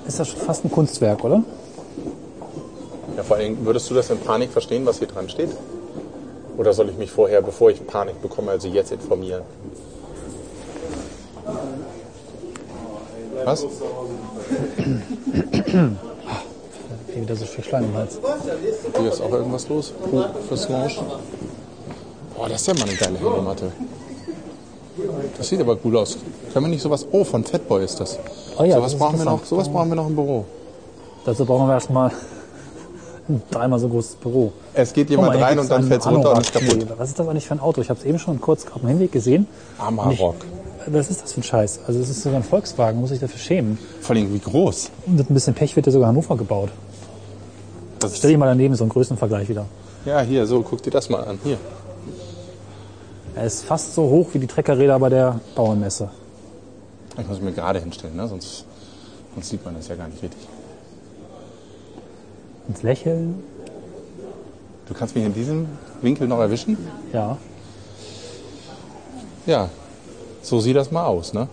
ist ja schon fast ein Kunstwerk, oder? Ja, vor allem, würdest du das in Panik verstehen, was hier dran steht? Oder soll ich mich vorher, bevor ich Panik bekomme, also jetzt informieren? Was? *clears throat* *clears throat* Hier wieder so viel Schleim im Hals. Hier ist auch irgendwas los? Puh, fürs Lounge. Boah, das ist ja mal eine geile Hängematte. Das sieht aber gut aus. Können wir nicht sowas... Oh, von Fatboy ist das. Oh ja, sowas, das brauchen wir noch, sowas brauchen wir noch im Büro. Dazu brauchen wir erstmal ein dreimal so großes Büro. Es geht mal, jemand hier rein und dann fällt es runter und ist kaputt. Was ist das eigentlich für ein Auto? Ich habe es eben schon kurz auf dem Hinweg gesehen. Amarok. Was ist das für ein Scheiß? Also es ist sogar ein Volkswagen, muss ich dafür schämen. Vor allem, wie groß. Und mit ein bisschen Pech wird ja sogar Hannover gebaut. Das Stell dich mal daneben, so einen Größenvergleich wieder. ja, hier, so, guck dir das mal an. Hier. Er ist fast so hoch wie die Treckerräder bei der Bauernmesse. Ich muss mich gerade hinstellen, ne? sonst, sonst sieht man das ja gar nicht richtig. Ins Lächeln, Du kannst mich in diesem Winkel noch erwischen? ja. Ja, so sieht das mal aus, ne?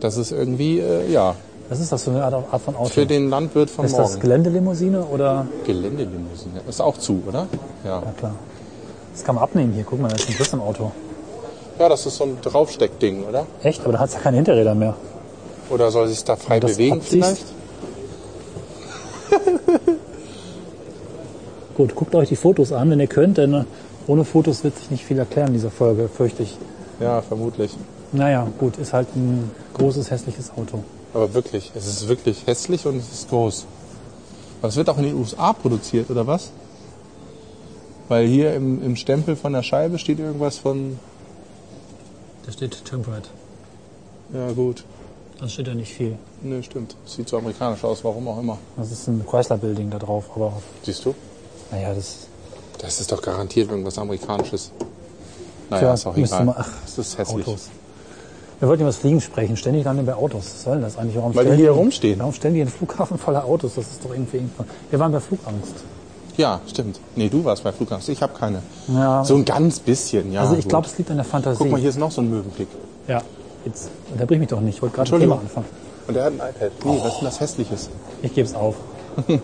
Das ist irgendwie, äh, ja, Was ist das für eine Art, von Auto? für den Landwirt von ist das morgen. Geländelimousine oder? Geländelimousine. Ist auch zu, oder? Ja. Na klar. Das kann man abnehmen hier. Guck mal, da ist ein Riss im Auto. Ja, das ist so ein Draufsteckding, oder? Echt? Aber da hat es ja keine Hinterräder mehr. Oder soll sich da frei das bewegen abziehst? vielleicht? *laughs* Gut, guckt euch die Fotos an, wenn ihr könnt, denn ohne Fotos wird sich nicht viel erklären in dieser Folge, fürchte ich. Ja, vermutlich. Naja, gut, ist halt ein großes, hässliches Auto. Aber wirklich, es ist wirklich hässlich und es ist groß. Aber es wird auch in den USA produziert, oder was? Weil hier im, im Stempel von der Scheibe steht irgendwas von. Da steht Temperate. Ja, gut. Da steht ja nicht viel. Nö, stimmt. Sieht so amerikanisch aus, warum auch immer. Das ist ein Chrysler-Building da drauf, aber Siehst du? naja, das Das ist doch garantiert irgendwas Amerikanisches. Naja, Tja, ist auch egal. ach, das ist hässlich. Autos. Wir wollten über das Fliegen sprechen. Ständig landen bei Autos. Was soll denn das eigentlich? Warum Weil die hier rumstehen. Warum stellen die einen Flughafen voller Autos? Das ist doch irgendwie... Wir waren bei Flugangst. Ja, stimmt. Nee, du warst bei Flugangst. Ich habe keine. Ja. So ein ganz bisschen, ja. also ich glaube, es liegt an der Fantasie. Guck mal, hier ist noch so ein Möwenpick. Ja, jetzt unterbrich mich doch nicht. Ich wollte gerade ein. Thema anfangen. Und der hat ein iPad. Nee, was ist denn das Hässliches? Ich gebe es auf. *laughs*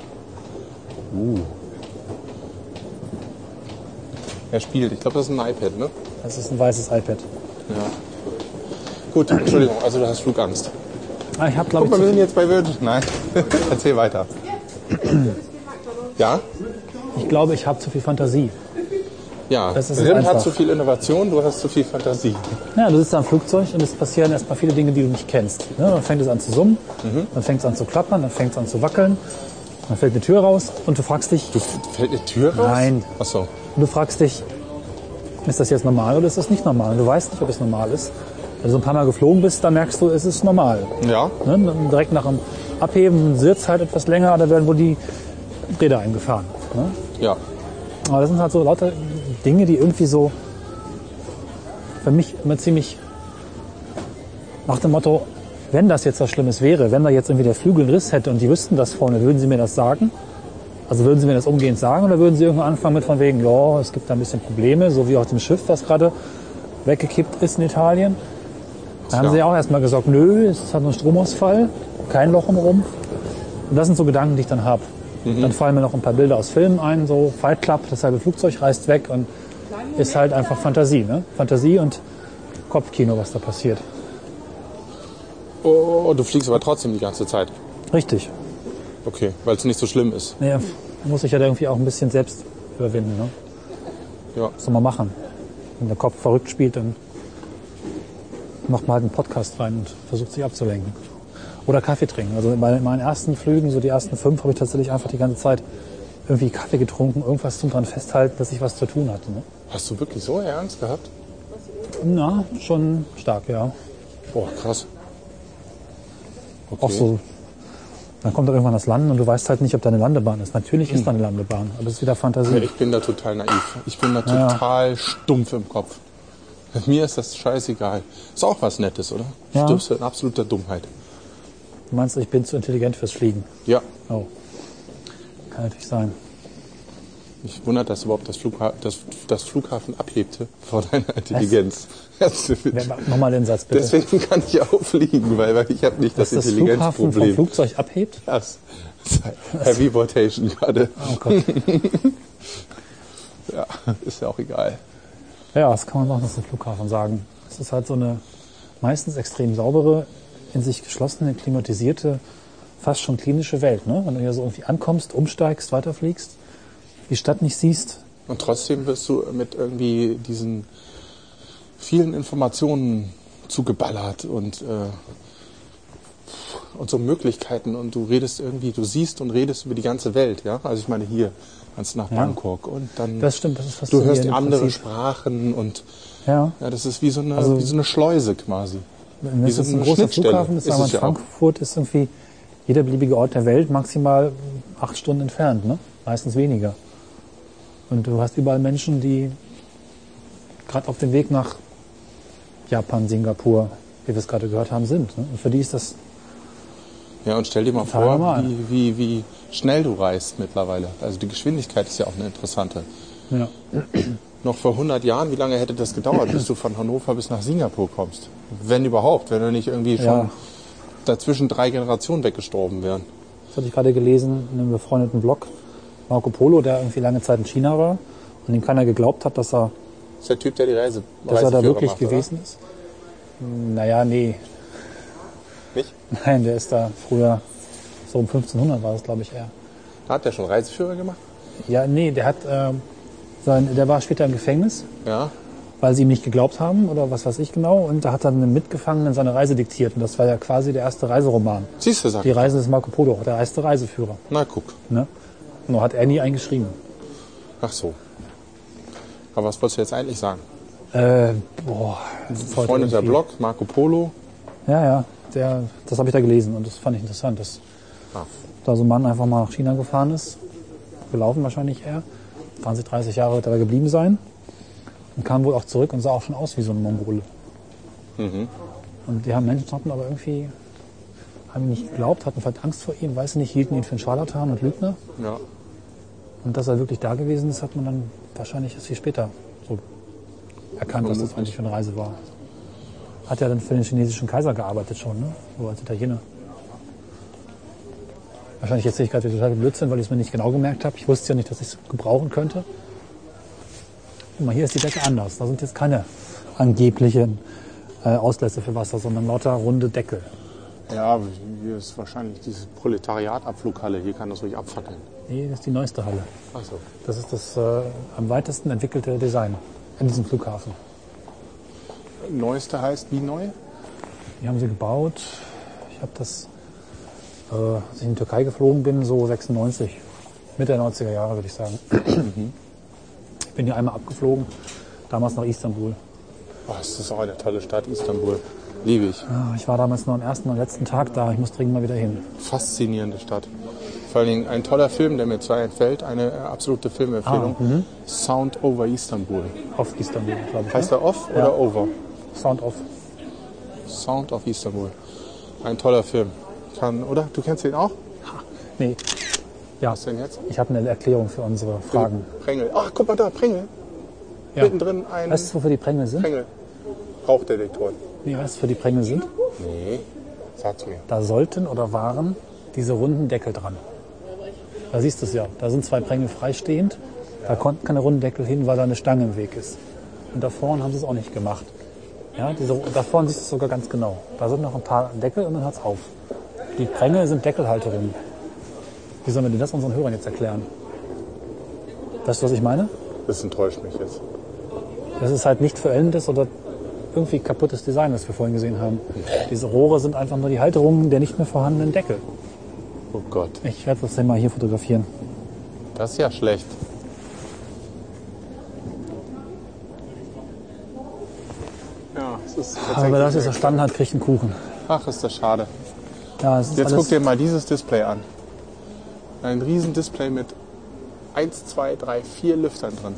Er spielt. Ich glaube, das ist ein iPad, ne? Das ist ein weißes iPad. Ja. Gut, Entschuldigung. Also du hast Flugangst. Ah, ich habe, glaube Guck ich, mal, wir sind jetzt bei Virgin. Nein. *laughs* Erzähl weiter. Ja? ich glaube, ich habe zu viel Fantasie. Ja. Das ist Rim hat zu viel Innovation, du hast zu viel Fantasie. Ja, du sitzt da im Flugzeug und es passieren erstmal viele Dinge, die du nicht kennst. Ne? Dann fängt es an zu summen, Mhm. dann fängt es an zu klappern, dann fängt es an zu wackeln, dann fällt eine Tür raus und du fragst dich, Du fällt eine Tür raus? Nein. Ach so. und du fragst dich, ist das jetzt normal oder ist das nicht normal? Und du weißt nicht, ob es normal ist. Wenn du so ein paar Mal geflogen bist, dann merkst du, es ist normal. Ja. Ne? Direkt nach dem Abheben es halt etwas länger, da werden wohl die Räder eingefahren. Ne? Ja. Aber das sind halt so lauter Dinge, die irgendwie so für mich immer ziemlich nach dem Motto, wenn das jetzt was Schlimmes wäre, wenn da jetzt irgendwie der Flügel einen Riss hätte und die wüssten das vorne, würden sie mir das sagen? Also würden sie mir das umgehend sagen oder würden sie irgendwann anfangen mit von wegen, ja, es gibt da ein bisschen Probleme, so wie auf dem Schiff, was gerade weggekippt ist in Italien. Da haben Tja. sie auch erstmal gesagt, nö, es hat nur Stromausfall, kein Loch im Rumpf. Und das sind so Gedanken, die ich dann habe. Dann fallen mir noch ein paar Bilder aus Filmen ein, so Fight Club, das halbe Flugzeug reißt weg und ist halt einfach Fantasie, ne? Fantasie und Kopfkino, was da passiert. Oh, du fliegst aber trotzdem die ganze Zeit. Richtig. Okay, weil es nicht so schlimm ist. Naja, muss ich ja irgendwie auch ein bisschen selbst überwinden, ne? Ja. Was soll man machen? Wenn der Kopf verrückt spielt, dann macht man halt einen Podcast rein und versucht sich abzulenken. Oder Kaffee trinken. Also bei meinen ersten Flügen, so die ersten fünf, habe ich tatsächlich einfach die ganze Zeit irgendwie Kaffee getrunken, irgendwas zum dran festhalten, dass ich was zu tun hatte. Ne? Hast du wirklich so Angst gehabt? Na, schon stark, ja. Boah, krass. Okay. Auch so. Dann kommt da irgendwann das Landen und du weißt halt nicht, ob da eine Landebahn ist. Natürlich ist da eine Landebahn, aber das ist wieder Fantasie. Ich bin da total naiv. Ich bin da Ja. total stumpf im Kopf. Mir ist das scheißegal. Ist auch was Nettes, oder? Ja. Du bist in absoluter Dummheit. Du meinst, ich bin zu intelligent fürs Fliegen? Ja. Oh. Kann natürlich sein. Mich wundert, dass überhaupt das, Flugha das, das Flughafen abhebte vor deiner Intelligenz. *laughs* Nochmal den Satz bitte. Deswegen kann ich auch fliegen, weil, weil ich habe nicht das, Dass das Flughafen vom Intelligenzproblem. Flugzeug abhebt? Das ist Heavy Rotation gerade. Oh Gott. *laughs* Ja, ist ja auch egal. Ja, das kann man auch noch zum Flughafen sagen. Es ist halt so eine meistens extrem saubere, in sich geschlossene, klimatisierte, fast schon klinische Welt. Ne? Wenn du hier so irgendwie ankommst, umsteigst, weiterfliegst, die Stadt nicht siehst. Und trotzdem wirst du mit irgendwie diesen vielen Informationen zugeballert und, äh, und so Möglichkeiten und du redest irgendwie, du siehst und redest über die ganze Welt, ja. Also ich meine hier du nach Ja. Bangkok und dann Das stimmt, das ist du hörst andere Prinzip. Sprachen und Ja, ja, das ist wie so eine, Also- wie so eine Schleuse quasi. wenn Wie es so ein großer Flughafen ist, ist aber. Frankfurt ist irgendwie jeder beliebige Ort der Welt maximal acht Stunden entfernt, ne? meistens weniger. Und du hast überall Menschen, die gerade auf dem Weg nach Japan, Singapur, wie wir es gerade gehört haben, sind. Ne? Und für die ist das Ja, und stell dir mal vor, normal. wie, wie, wie schnell du reist mittlerweile. Also die Geschwindigkeit ist ja auch eine interessante. ja, Noch vor 100 Jahren, wie lange hätte das gedauert, bis du von Hannover bis nach Singapur kommst? Wenn überhaupt, wenn du nicht irgendwie schon Ja. dazwischen drei Generationen weggestorben wären. Das hatte ich gerade gelesen in einem befreundeten Blog. Marco Polo, der irgendwie lange Zeit in China war und dem keiner geglaubt hat, dass er, Das ist der Typ, der die Reise dass er da wirklich macht, gewesen ist. Naja, nee. Nicht? Nein, der ist da früher, so um 1500 war das, glaube ich, eher. Hat der schon Reiseführer gemacht? Ja, nee, der hat, ähm, sein, der war später im Gefängnis, Ja. weil sie ihm nicht geglaubt haben oder was weiß ich genau. Und da hat dann einem Mitgefangenen seine Reise diktiert. Und das war ja quasi der erste Reiseroman. Siehst du, sagt Die. Reise des Marco Polo, der erste Reiseführer. Na, guck. Ne? Nur hat er nie eingeschrieben. Ach so. Aber was wolltest du jetzt eigentlich sagen? Äh, boah. Freund der irgendwie- Blog, Marco Polo. Ja, ja. Der, das habe ich da gelesen und das fand ich interessant, dass Ah. da so ein Mann einfach mal nach China gefahren ist. Gelaufen wahrscheinlich eher. 20, 30 Jahre wird er da geblieben sein. Und kam wohl auch zurück und sah auch schon aus wie so ein Mongole. Mhm. Und die haben Menschen hatten aber irgendwie, haben ihn nicht geglaubt, hatten vielleicht Angst vor ihm, weiß nicht, hielten ihn für einen Scharlatan und Lügner. Ja. Und dass er wirklich da gewesen ist, hat man dann wahrscheinlich erst viel später so erkannt, was das eigentlich für eine Reise war. Hat ja dann für den chinesischen Kaiser gearbeitet schon, ne? So als Italiener. Wahrscheinlich erzähle ich gerade total Blödsinn, weil ich es mir nicht genau gemerkt habe. Ich wusste ja nicht, dass ich es gebrauchen könnte. Guck mal, hier ist die Decke anders. Da sind jetzt keine angeblichen äh, Auslässe für Wasser, sondern lauter runde Deckel. Ja, hier ist wahrscheinlich diese Proletariat-Abflughalle. Hier kann das ruhig abfackeln. Nee, das ist die neueste Halle. Achso. Das ist das äh, am weitesten entwickelte Design in diesem Flughafen. Neueste heißt wie neu? Die haben sie gebaut. Ich habe das, äh, als ich in die Türkei geflogen bin, so 96, Mitte der 90er Jahre würde ich sagen. ich bin hier einmal abgeflogen, damals nach Istanbul. Oh, das ist auch eine tolle Stadt, Istanbul. Liebe ich. Ah, Ich war damals nur am ersten und letzten Tag da. Ich muss dringend mal wieder hin. Faszinierende Stadt. Vor allen Dingen ein toller Film, der mir zwar entfällt, eine äh, absolute Filmempfehlung. Sound over Istanbul. Auf Istanbul, glaube ich. Heißt ne? er off Ja. oder over? Sound off. Sound of Istanbul. Ein toller Film. Kann, oder? Du kennst den auch? Nee. Ja, Was denn jetzt? ich habe eine Erklärung für unsere Fragen. Prängel. Ach, guck mal da, Prängel. Ja. Mittendrin ein Weißt du, wofür die Prängel sind? Prängel. Rauchdetektoren. Nee, weißt du, wofür die Prängel sind? Nee, sag's mir. Da sollten oder waren diese runden Deckel dran. Da siehst du es ja. Da sind zwei Prängel freistehend. Da konnten keine runden Deckel hin, weil da eine Stange im Weg ist. Und da vorne haben sie es auch nicht gemacht. Ja, diese, da vorne siehst du es sogar ganz genau. Da sind noch ein paar Deckel und dann hört es auf. Die Prängel sind Deckelhalterungen. Wie sollen wir denn das unseren Hörern jetzt erklären? Weißt du, was ich meine? Das enttäuscht mich jetzt. Das ist halt nicht vollendetes oder irgendwie kaputtes Design, was wir vorhin gesehen haben. Diese Rohre sind einfach nur die Halterungen der nicht mehr vorhandenen Deckel. Oh Gott, Ich werde das dann mal hier fotografieren. das ist ja schlecht. Ja, ist Aber das jetzt verstanden hat, kriegt einen Kuchen. Ach, ist das schade. Ja, es ist Jetzt guck dir mal dieses Display an. Ein riesen Display mit 1, 2, 3, 4 Lüftern drin.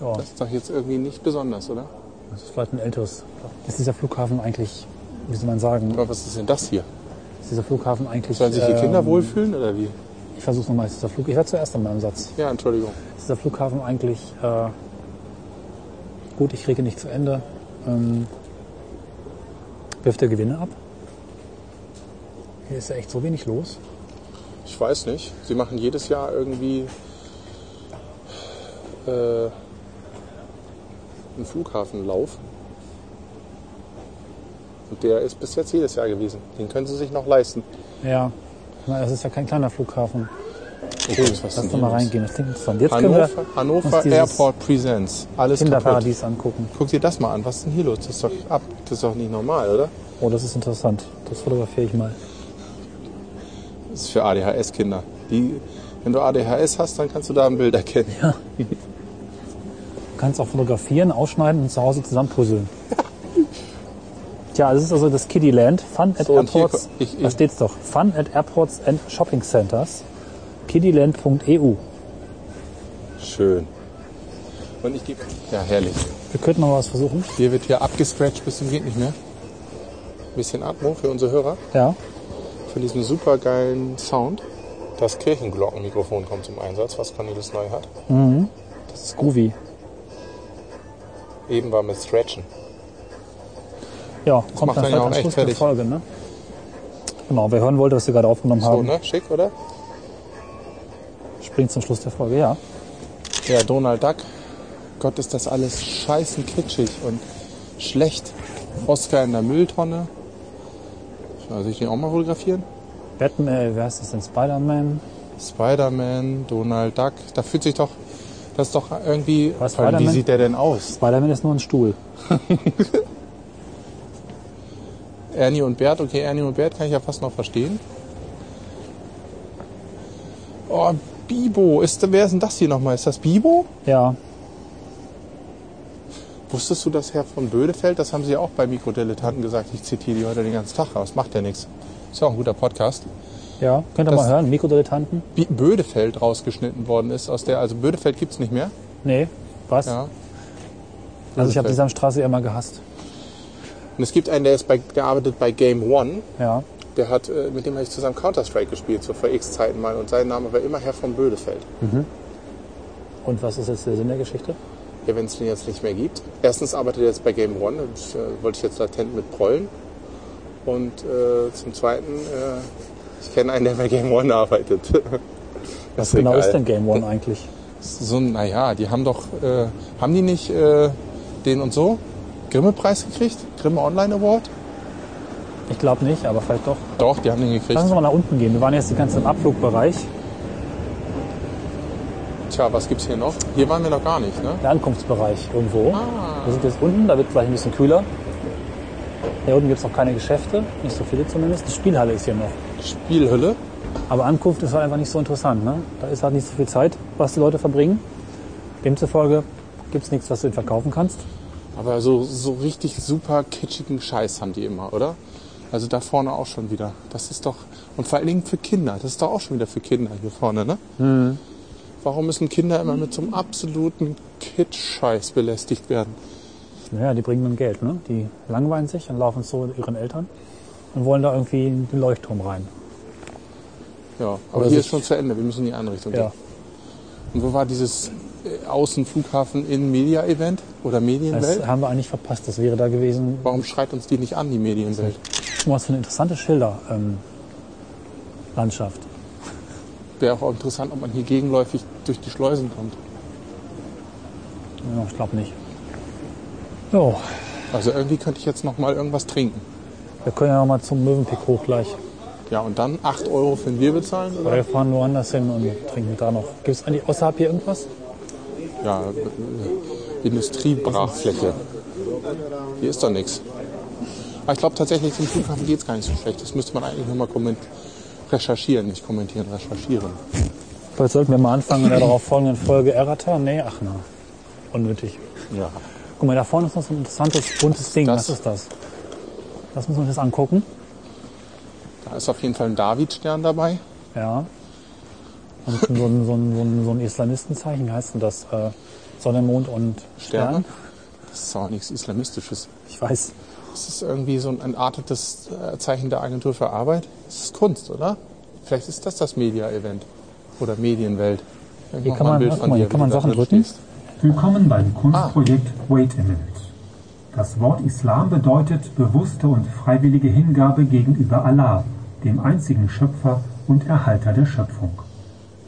ja, Das ist doch jetzt irgendwie nicht besonders, oder? das ist vielleicht ein älteres. Ist dieser Flughafen eigentlich, wie soll man sagen, Aber was ist denn das hier? ist dieser Flughafen eigentlich... Sollen sich die Kinder ähm, wohlfühlen oder wie? Ich versuche nochmal, ist dieser Flug, ich war zuerst an meinem Satz. Ja, Entschuldigung. Ist dieser Flughafen eigentlich... Äh, gut, ich kriege nicht zu Ende. Ähm, wirft er Gewinne ab? Hier ist ja echt so wenig los. Ich weiß nicht. Sie machen jedes Jahr irgendwie äh, einen Flughafenlauf. Und der ist bis jetzt jedes Jahr gewesen. Den können Sie sich noch leisten. Ja, na, das ist ja kein kleiner Flughafen. Okay, was Lass doch mal reingehen. Das klingt interessant. Jetzt können Hannover, wir Hannover Airport Presents. Alles kaputt. Kinderparadies angucken. Guck dir das mal an. Was ist denn hier los? Das ist doch ab. Das ist doch nicht normal, oder? Oh, das ist interessant. Das fotografiere ich mal. Das ist für ADHS-Kinder. Wenn du ADHS hast, dann kannst du da ein Bild erkennen. Du kannst auch fotografieren, ausschneiden und zu Hause zusammenpuzzeln. *laughs* Tja, das ist also das Kiddieland. Fun at So, und hier Airports. ko- ich- da ich- steht's doch. Fun at Airports and Shopping Centers. Kiddieland.eu. Schön. Und ich gebe. Ja, herrlich. Wir könnten noch was versuchen. Hier wird hier abgescratcht bis zum geht nicht mehr. Ein bisschen Atmo für unsere Hörer. Ja. Für diesen super geilen Sound. Das Kirchenglockenmikrofon kommt zum Einsatz, was Cornelis neu hat. Das ist groovy. Eben war mit Scratchen. Ja, kommt macht dann dann ja auch echt fertig. Folge, ne? Genau, wer hören wollte, was wir gerade aufgenommen So, haben, ne? Schick, oder? Springt zum Schluss der Folge, ja. Ja, Donald Duck. Gott, ist das alles scheißen kitschig und schlecht. Oscar in der Mülltonne. Soll ich den auch mal fotografieren? Batman, äh, wer heißt das denn? Spider-Man? Spider-Man, Donald Duck. Da fühlt sich doch. Das ist doch irgendwie. Was, allem, wie sieht der denn aus? Spider-Man ist nur ein Stuhl. *laughs* Ernie und Bert, okay, Ernie und Bert kann ich ja fast noch verstehen. Oh, Bibo. Ist, wer ist denn das hier nochmal? Ist das Bibo? Ja, Wusstest du, dass Herr von Bödefeld, das haben sie ja auch bei Mikrodilettanten gesagt, ich zitiere die heute den ganzen Tag raus, macht ja nichts. Ist ja auch ein guter Podcast. ja. Könnt ihr mal hören, Mikrodilettanten? Bödefeld rausgeschnitten worden ist aus der, also Bödefeld gibt's nicht mehr. Nee, was? Ja. also ich habe die Samstraße immer gehasst. Und es gibt einen, der ist bei, gearbeitet bei Game One. Ja. Der hat, äh, mit dem habe ich zusammen Counter-Strike gespielt, so vor X-Zeiten mal. Und sein Name war immer Herr von Bödefeld. Und was ist jetzt der Sinn der Geschichte? Ja, wenn es den jetzt nicht mehr gibt. Erstens arbeitet er jetzt bei Game One, das äh, wollte ich jetzt latent mit prollen. Und äh, zum Zweiten, äh, ich kenne einen, der bei Game One arbeitet. *laughs* Was genau egal. ist denn Game One eigentlich? So, naja, die haben doch, äh, haben die nicht den und so Grimme-Preis gekriegt? Grimme Online Award? Ich glaube nicht, aber vielleicht doch. Doch, die haben den gekriegt. Lass uns mal nach unten gehen. Wir waren jetzt die ganze im Abflugbereich. Tja, was gibt's hier noch? Hier waren wir noch gar nicht, ne? Der Ankunftsbereich irgendwo. Ah. Wir sind jetzt unten, da wird gleich ein bisschen kühler. Hier unten gibt es noch keine Geschäfte, nicht so viele zumindest. Die Spielhalle ist hier noch. Spielhülle. Aber Ankunft ist halt einfach nicht so interessant. Ne? Da ist halt nicht so viel Zeit, was die Leute verbringen. Demzufolge gibt es nichts, was du ihnen verkaufen kannst. Aber so, so richtig super kitschigen Scheiß haben die immer, oder? Also da vorne auch schon wieder. Das ist doch, und vor allen Dingen für Kinder. Das ist doch auch schon wieder für Kinder hier vorne, ne? Mhm. Warum müssen Kinder immer mit so einem absoluten Kitsch-Scheiß belästigt werden? Naja, die bringen dann Geld. Ne? Die langweilen sich und laufen zu ihren Eltern und wollen da irgendwie in den Leuchtturm rein. Ja, aber Oder hier ist schon zu Ende. Wir müssen in die andere Richtung Ja. gehen. Und wo war dieses äh, Außenflughafen in Media Event oder Medienwelt? Das haben wir eigentlich verpasst. Das wäre da gewesen. Warum schreit uns die nicht an, die Medienwelt? Guck mal, Was für eine interessante Schilderlandschaft. Ähm. Wäre auch interessant, ob man hier gegenläufig durch die Schleusen kommt. ja, ich glaube nicht. So, Also irgendwie könnte ich jetzt noch mal irgendwas trinken. wir können ja noch mal zum Mövenpick hoch gleich. Ja, und dann 8 Euro für ein Bier bezahlen? Oder Oder? wir fahren woanders hin und trinken da noch. Gibt es eigentlich außerhalb hier irgendwas? Ja, äh, Industriebrachfläche. Hier ist doch nichts. Aber ich glaube tatsächlich, zum Flughafen geht es gar nicht so schlecht. Das müsste man eigentlich nur mal komment recherchieren, nicht kommentieren, recherchieren. Vielleicht sollten wir mal anfangen in der darauf folgenden Folge Errata. Nee, ach na. Unnötig. Ja. Guck mal, da vorne ist noch so ein interessantes, buntes Ding. Das- Was ist das? Das müssen wir uns jetzt angucken. Da ist auf jeden Fall ein Davidstern dabei. Ja. Und so ein, so ein, so ein, so ein Islamistenzeichen. Wie heißt denn das? Äh, Sonne, Mond und Sterne. Stern? Das ist auch nichts Islamistisches. Ich weiß. Das ist irgendwie so ein entartetes äh, Zeichen der Agentur für Arbeit. Das ist Kunst, oder? Vielleicht ist das das Media-Event. Oder Medienwelt. Ich Hier kann man- mal, dir, hier kann man Sachen drücken. stehst. Willkommen beim Kunstprojekt Wait a Minute. Das Wort Islam bedeutet bewusste und freiwillige Hingabe gegenüber Allah, dem einzigen Schöpfer und Erhalter der Schöpfung.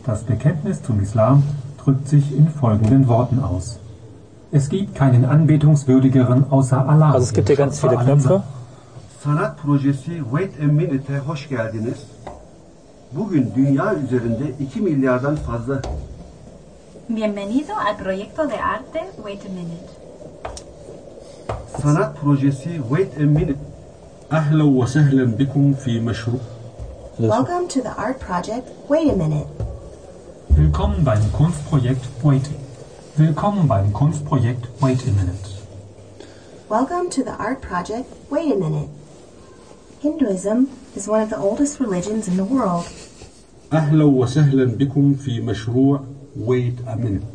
Das Bekenntnis zum Islam drückt sich in folgenden Worten aus. Es gibt keinen anbetungswürdigeren außer Allah. Also es gibt dem hier ganz Schöpfer viele aller Knöpfe. Sanat projesi Wait a Minute'e hoş geldiniz. Bugün dünya üzerinde 2 milyardan fazla Bienvenido al proyecto de arte Wait a Minute. sanat projesi Wait a Minute. أهلا وسهلا بكم في مشروع Welcome to the art project Wait a Minute. Willkommen beim Kunstprojekt Wait. Willkommen beim Kunstprojekt Wait a Minute. Welcome to the art project Wait a Minute. Hinduism is one of the oldest religions in the world. أهلا وسهلا بكم في مشروع Wait a Minute.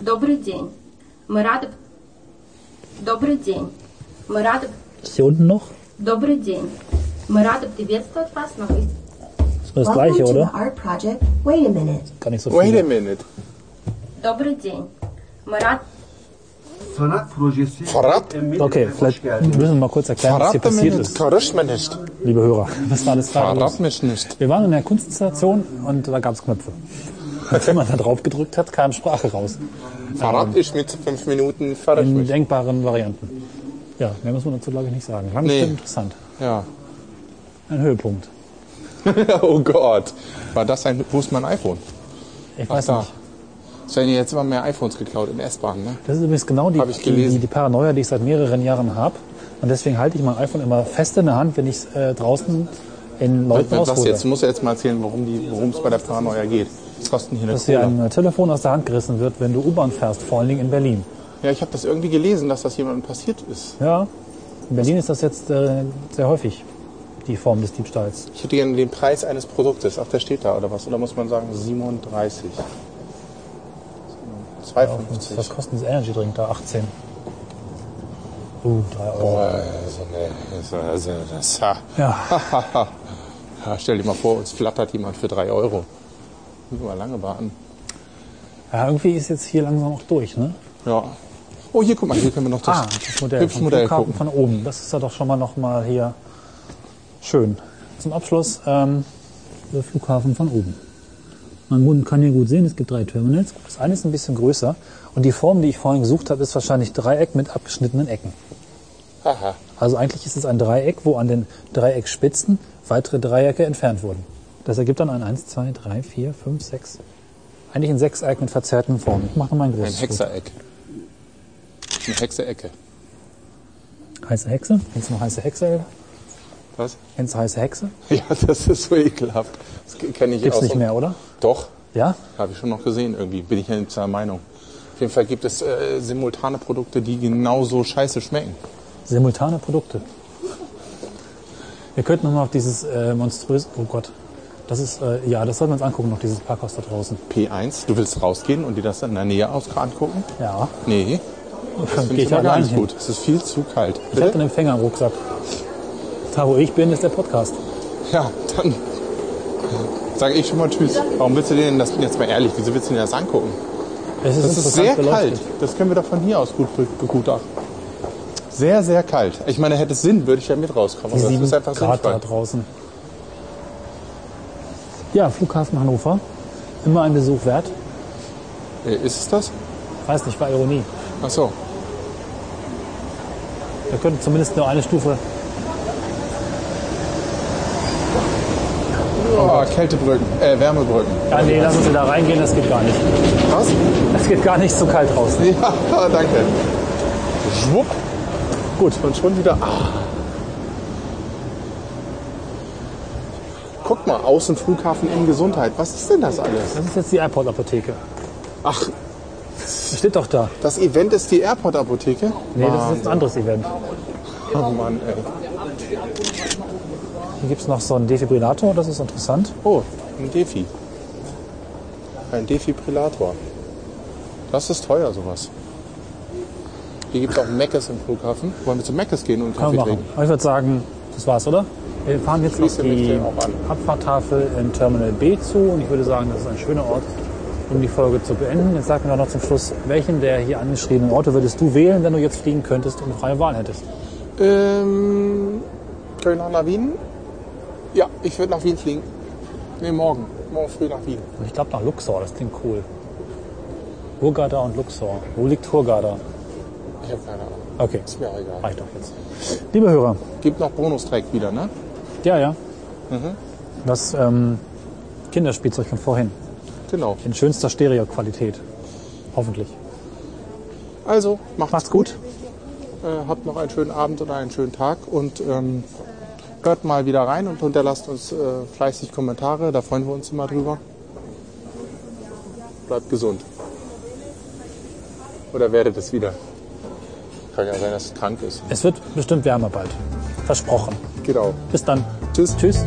Добрый день. Мы рады... Добрый день. Мы рады... Ist hier unten noch? Добрый день. Мы рады приветствовать вас на вы... Ist das Welcome gleiche, to the oder? art project Wait a Minute. Gar nicht so Wait a viel. minute. Добрый день. Мы рады... Sanat projesi Verrat- Wait a Minute. Okay, hoş vielleicht geldiniz. müssen wir mal kurz erklären, was hier Verrat passiert mir ist, nicht. Verrisch mir nicht. liebe Hörer. Was war alles da los? Verrat mich nicht. Wir waren in der Kunststation und da gab es Knöpfe. Und wenn man da drauf gedrückt hat, kam Sprache raus. Verrat ich mit fünf Minuten, verrisch In mich. denkbaren Varianten. Ja, mehr muss man dazu glaube ich nicht sagen. Klang Nee. bestimmt interessant. Ja. Ein Höhepunkt. *laughs* oh Gott. War das ein, wo ist mein iPhone? Ich Ach weiß da. nicht. Es werden jetzt immer mehr iPhones geklaut in S-Bahnen, ne? Das ist übrigens genau die, die, die, Paranoia, die ich seit mehreren Jahren habe. Und deswegen halte ich mein iPhone immer fest in der Hand, wenn ich es äh, draußen in Leuten Was raushole. jetzt? Du musst ja jetzt mal erzählen, worum es bei der Paranoia geht. Was kostet hier eine dass dir ein äh, Telefon aus der Hand gerissen wird, wenn du U-Bahn fährst, vor allen Dingen in Berlin. Ja, ich habe das irgendwie gelesen, dass das jemandem passiert ist. Ja, in Berlin ist das jetzt äh, sehr häufig, die Form des Diebstahls. Ich hätte gerne den Preis eines Produktes. Ach, der steht da oder was? Oder muss man sagen 37? 2,50. Was kostet das Energy Drink da? 18. Uh, 3 Euro. Boah, also, nee, also, das, ha. Ja. *laughs* ja, stell dir mal vor, uns flattert jemand für 3 Euro. Müssen wir mal lange warten. ja, irgendwie ist jetzt hier langsam auch durch, ne? Ja. Oh, hier, guck mal, hier können wir noch das, ah, das Modell, hübsche Modell Flughafen gucken. von oben. Das ist ja doch schon mal noch mal hier schön. Zum Abschluss ähm, der Flughafen von oben. Man kann hier gut sehen, es gibt drei Terminals. Das eine ist ein bisschen größer und die Form, die ich vorhin gesucht habe, ist wahrscheinlich Dreieck mit abgeschnittenen Ecken. Aha. Also eigentlich ist es ein Dreieck, wo an den Dreieckspitzen weitere Dreiecke entfernt wurden. Das ergibt dann ein 1, 2, 3, 4, 5, 6. Eigentlich ein Sechseck mit verzerrten Formen. Ich mache nochmal ein Ein großes. Hexereck. Eine Hexeecke. Foto. Heiße Hexe? Kennst du noch heiße Hexe? Was? Du heiße Hexe? *laughs* Ja, das ist so ekelhaft. Das kenne ich Gibt's aus nicht mehr, oder? Doch, Ja? habe ich schon noch gesehen irgendwie. Bin ich ja nicht der Meinung. Auf jeden Fall gibt es äh, simultane Produkte, die genauso scheiße schmecken. Simultane Produkte. Wir könnten nochmal auf dieses äh, monströs... Oh Gott. Das ist, äh, ja, das sollten wir uns angucken, noch dieses Parkhaus da draußen. P1, du willst rausgehen und dir das in der Nähe aus angucken? Ja. Nee, das finde ich aber allein gar nicht hin. gut. Es ist viel zu kalt. Ich habe einen Empfänger im Rucksack. Da, wo ich bin, ist der Podcast. Ja, dann sage ich schon mal Tschüss. Warum willst du den das jetzt mal ehrlich? Wieso willst du dir das angucken? Es Das ist sehr beleuchtet. kalt. Das können wir doch von hier aus gut be- begutachten. Sehr, sehr kalt. Ich meine, hätte es Sinn, würde ich ja mit rauskommen. Die das ist einfach Grad da sinnvoll. draußen. Ja, Flughafen Hannover. Immer ein Besuch wert. Äh, Ist es das? Weiß nicht, war Ironie. Ach so. Wir könnten zumindest nur eine Stufe. Oh, Kältebrücken, äh, Wärmebrücken. Ja, nee, lass uns wieder reingehen, das geht gar nicht. Was? Das geht gar nicht so kalt draußen. *laughs* Ja, danke. Schwupp. Gut, und schon wieder. Ah. Guck mal, Außenflughafen in Gesundheit. Was ist denn das alles? Das ist jetzt die Airport-Apotheke. Ach, Das steht doch da. das Event ist die Airport-Apotheke? Nee, das ist jetzt ein anderes Event. Oh Mann, ey. Hier gibt es noch so einen Defibrillator, das ist interessant. Oh, ein Defi. Ein Defibrillator. Das ist teuer, sowas. Hier gibt es auch Meckes im Flughafen. Wollen wir zu Meckes gehen und Kaffee trinken? Ich würde sagen, das war's, oder? Wir fahren jetzt auf mich die. Abfahrttafel in Terminal B zu und ich würde sagen, das ist ein schöner Ort, um die Folge zu beenden. Jetzt sag mir doch noch zum Schluss, welchen der hier angeschriebenen Orte würdest du wählen, wenn du jetzt fliegen könntest und freie Wahl hättest? Ähm, können wir noch nach Wien? Ja, ich würde nach Wien fliegen. Nee, morgen. Morgen früh nach Wien. Ich glaube nach Luxor, das klingt cool. Hurghada und Luxor. Wo liegt Hurghada? Ich habe keine Ahnung. Okay, Ist mir auch egal. reicht doch jetzt. Liebe Hörer, Gibt noch Bonustrack wieder, ne? ja, ja. Das ähm, Kinderspielzeug von vorhin. Genau. In schönster Stereoqualität. Hoffentlich. Also, macht's, Macht's gut. Äh, habt noch einen schönen Abend oder einen schönen Tag und ähm, hört mal wieder rein und hinterlasst uns äh, fleißig Kommentare. Da freuen wir uns immer drüber. Bleibt gesund. Oder werdet es wieder. Kann ja sein, dass es krank ist. Es wird bestimmt wärmer bald. Versprochen. Genau. Bis dann. Tschüss. Tschüss.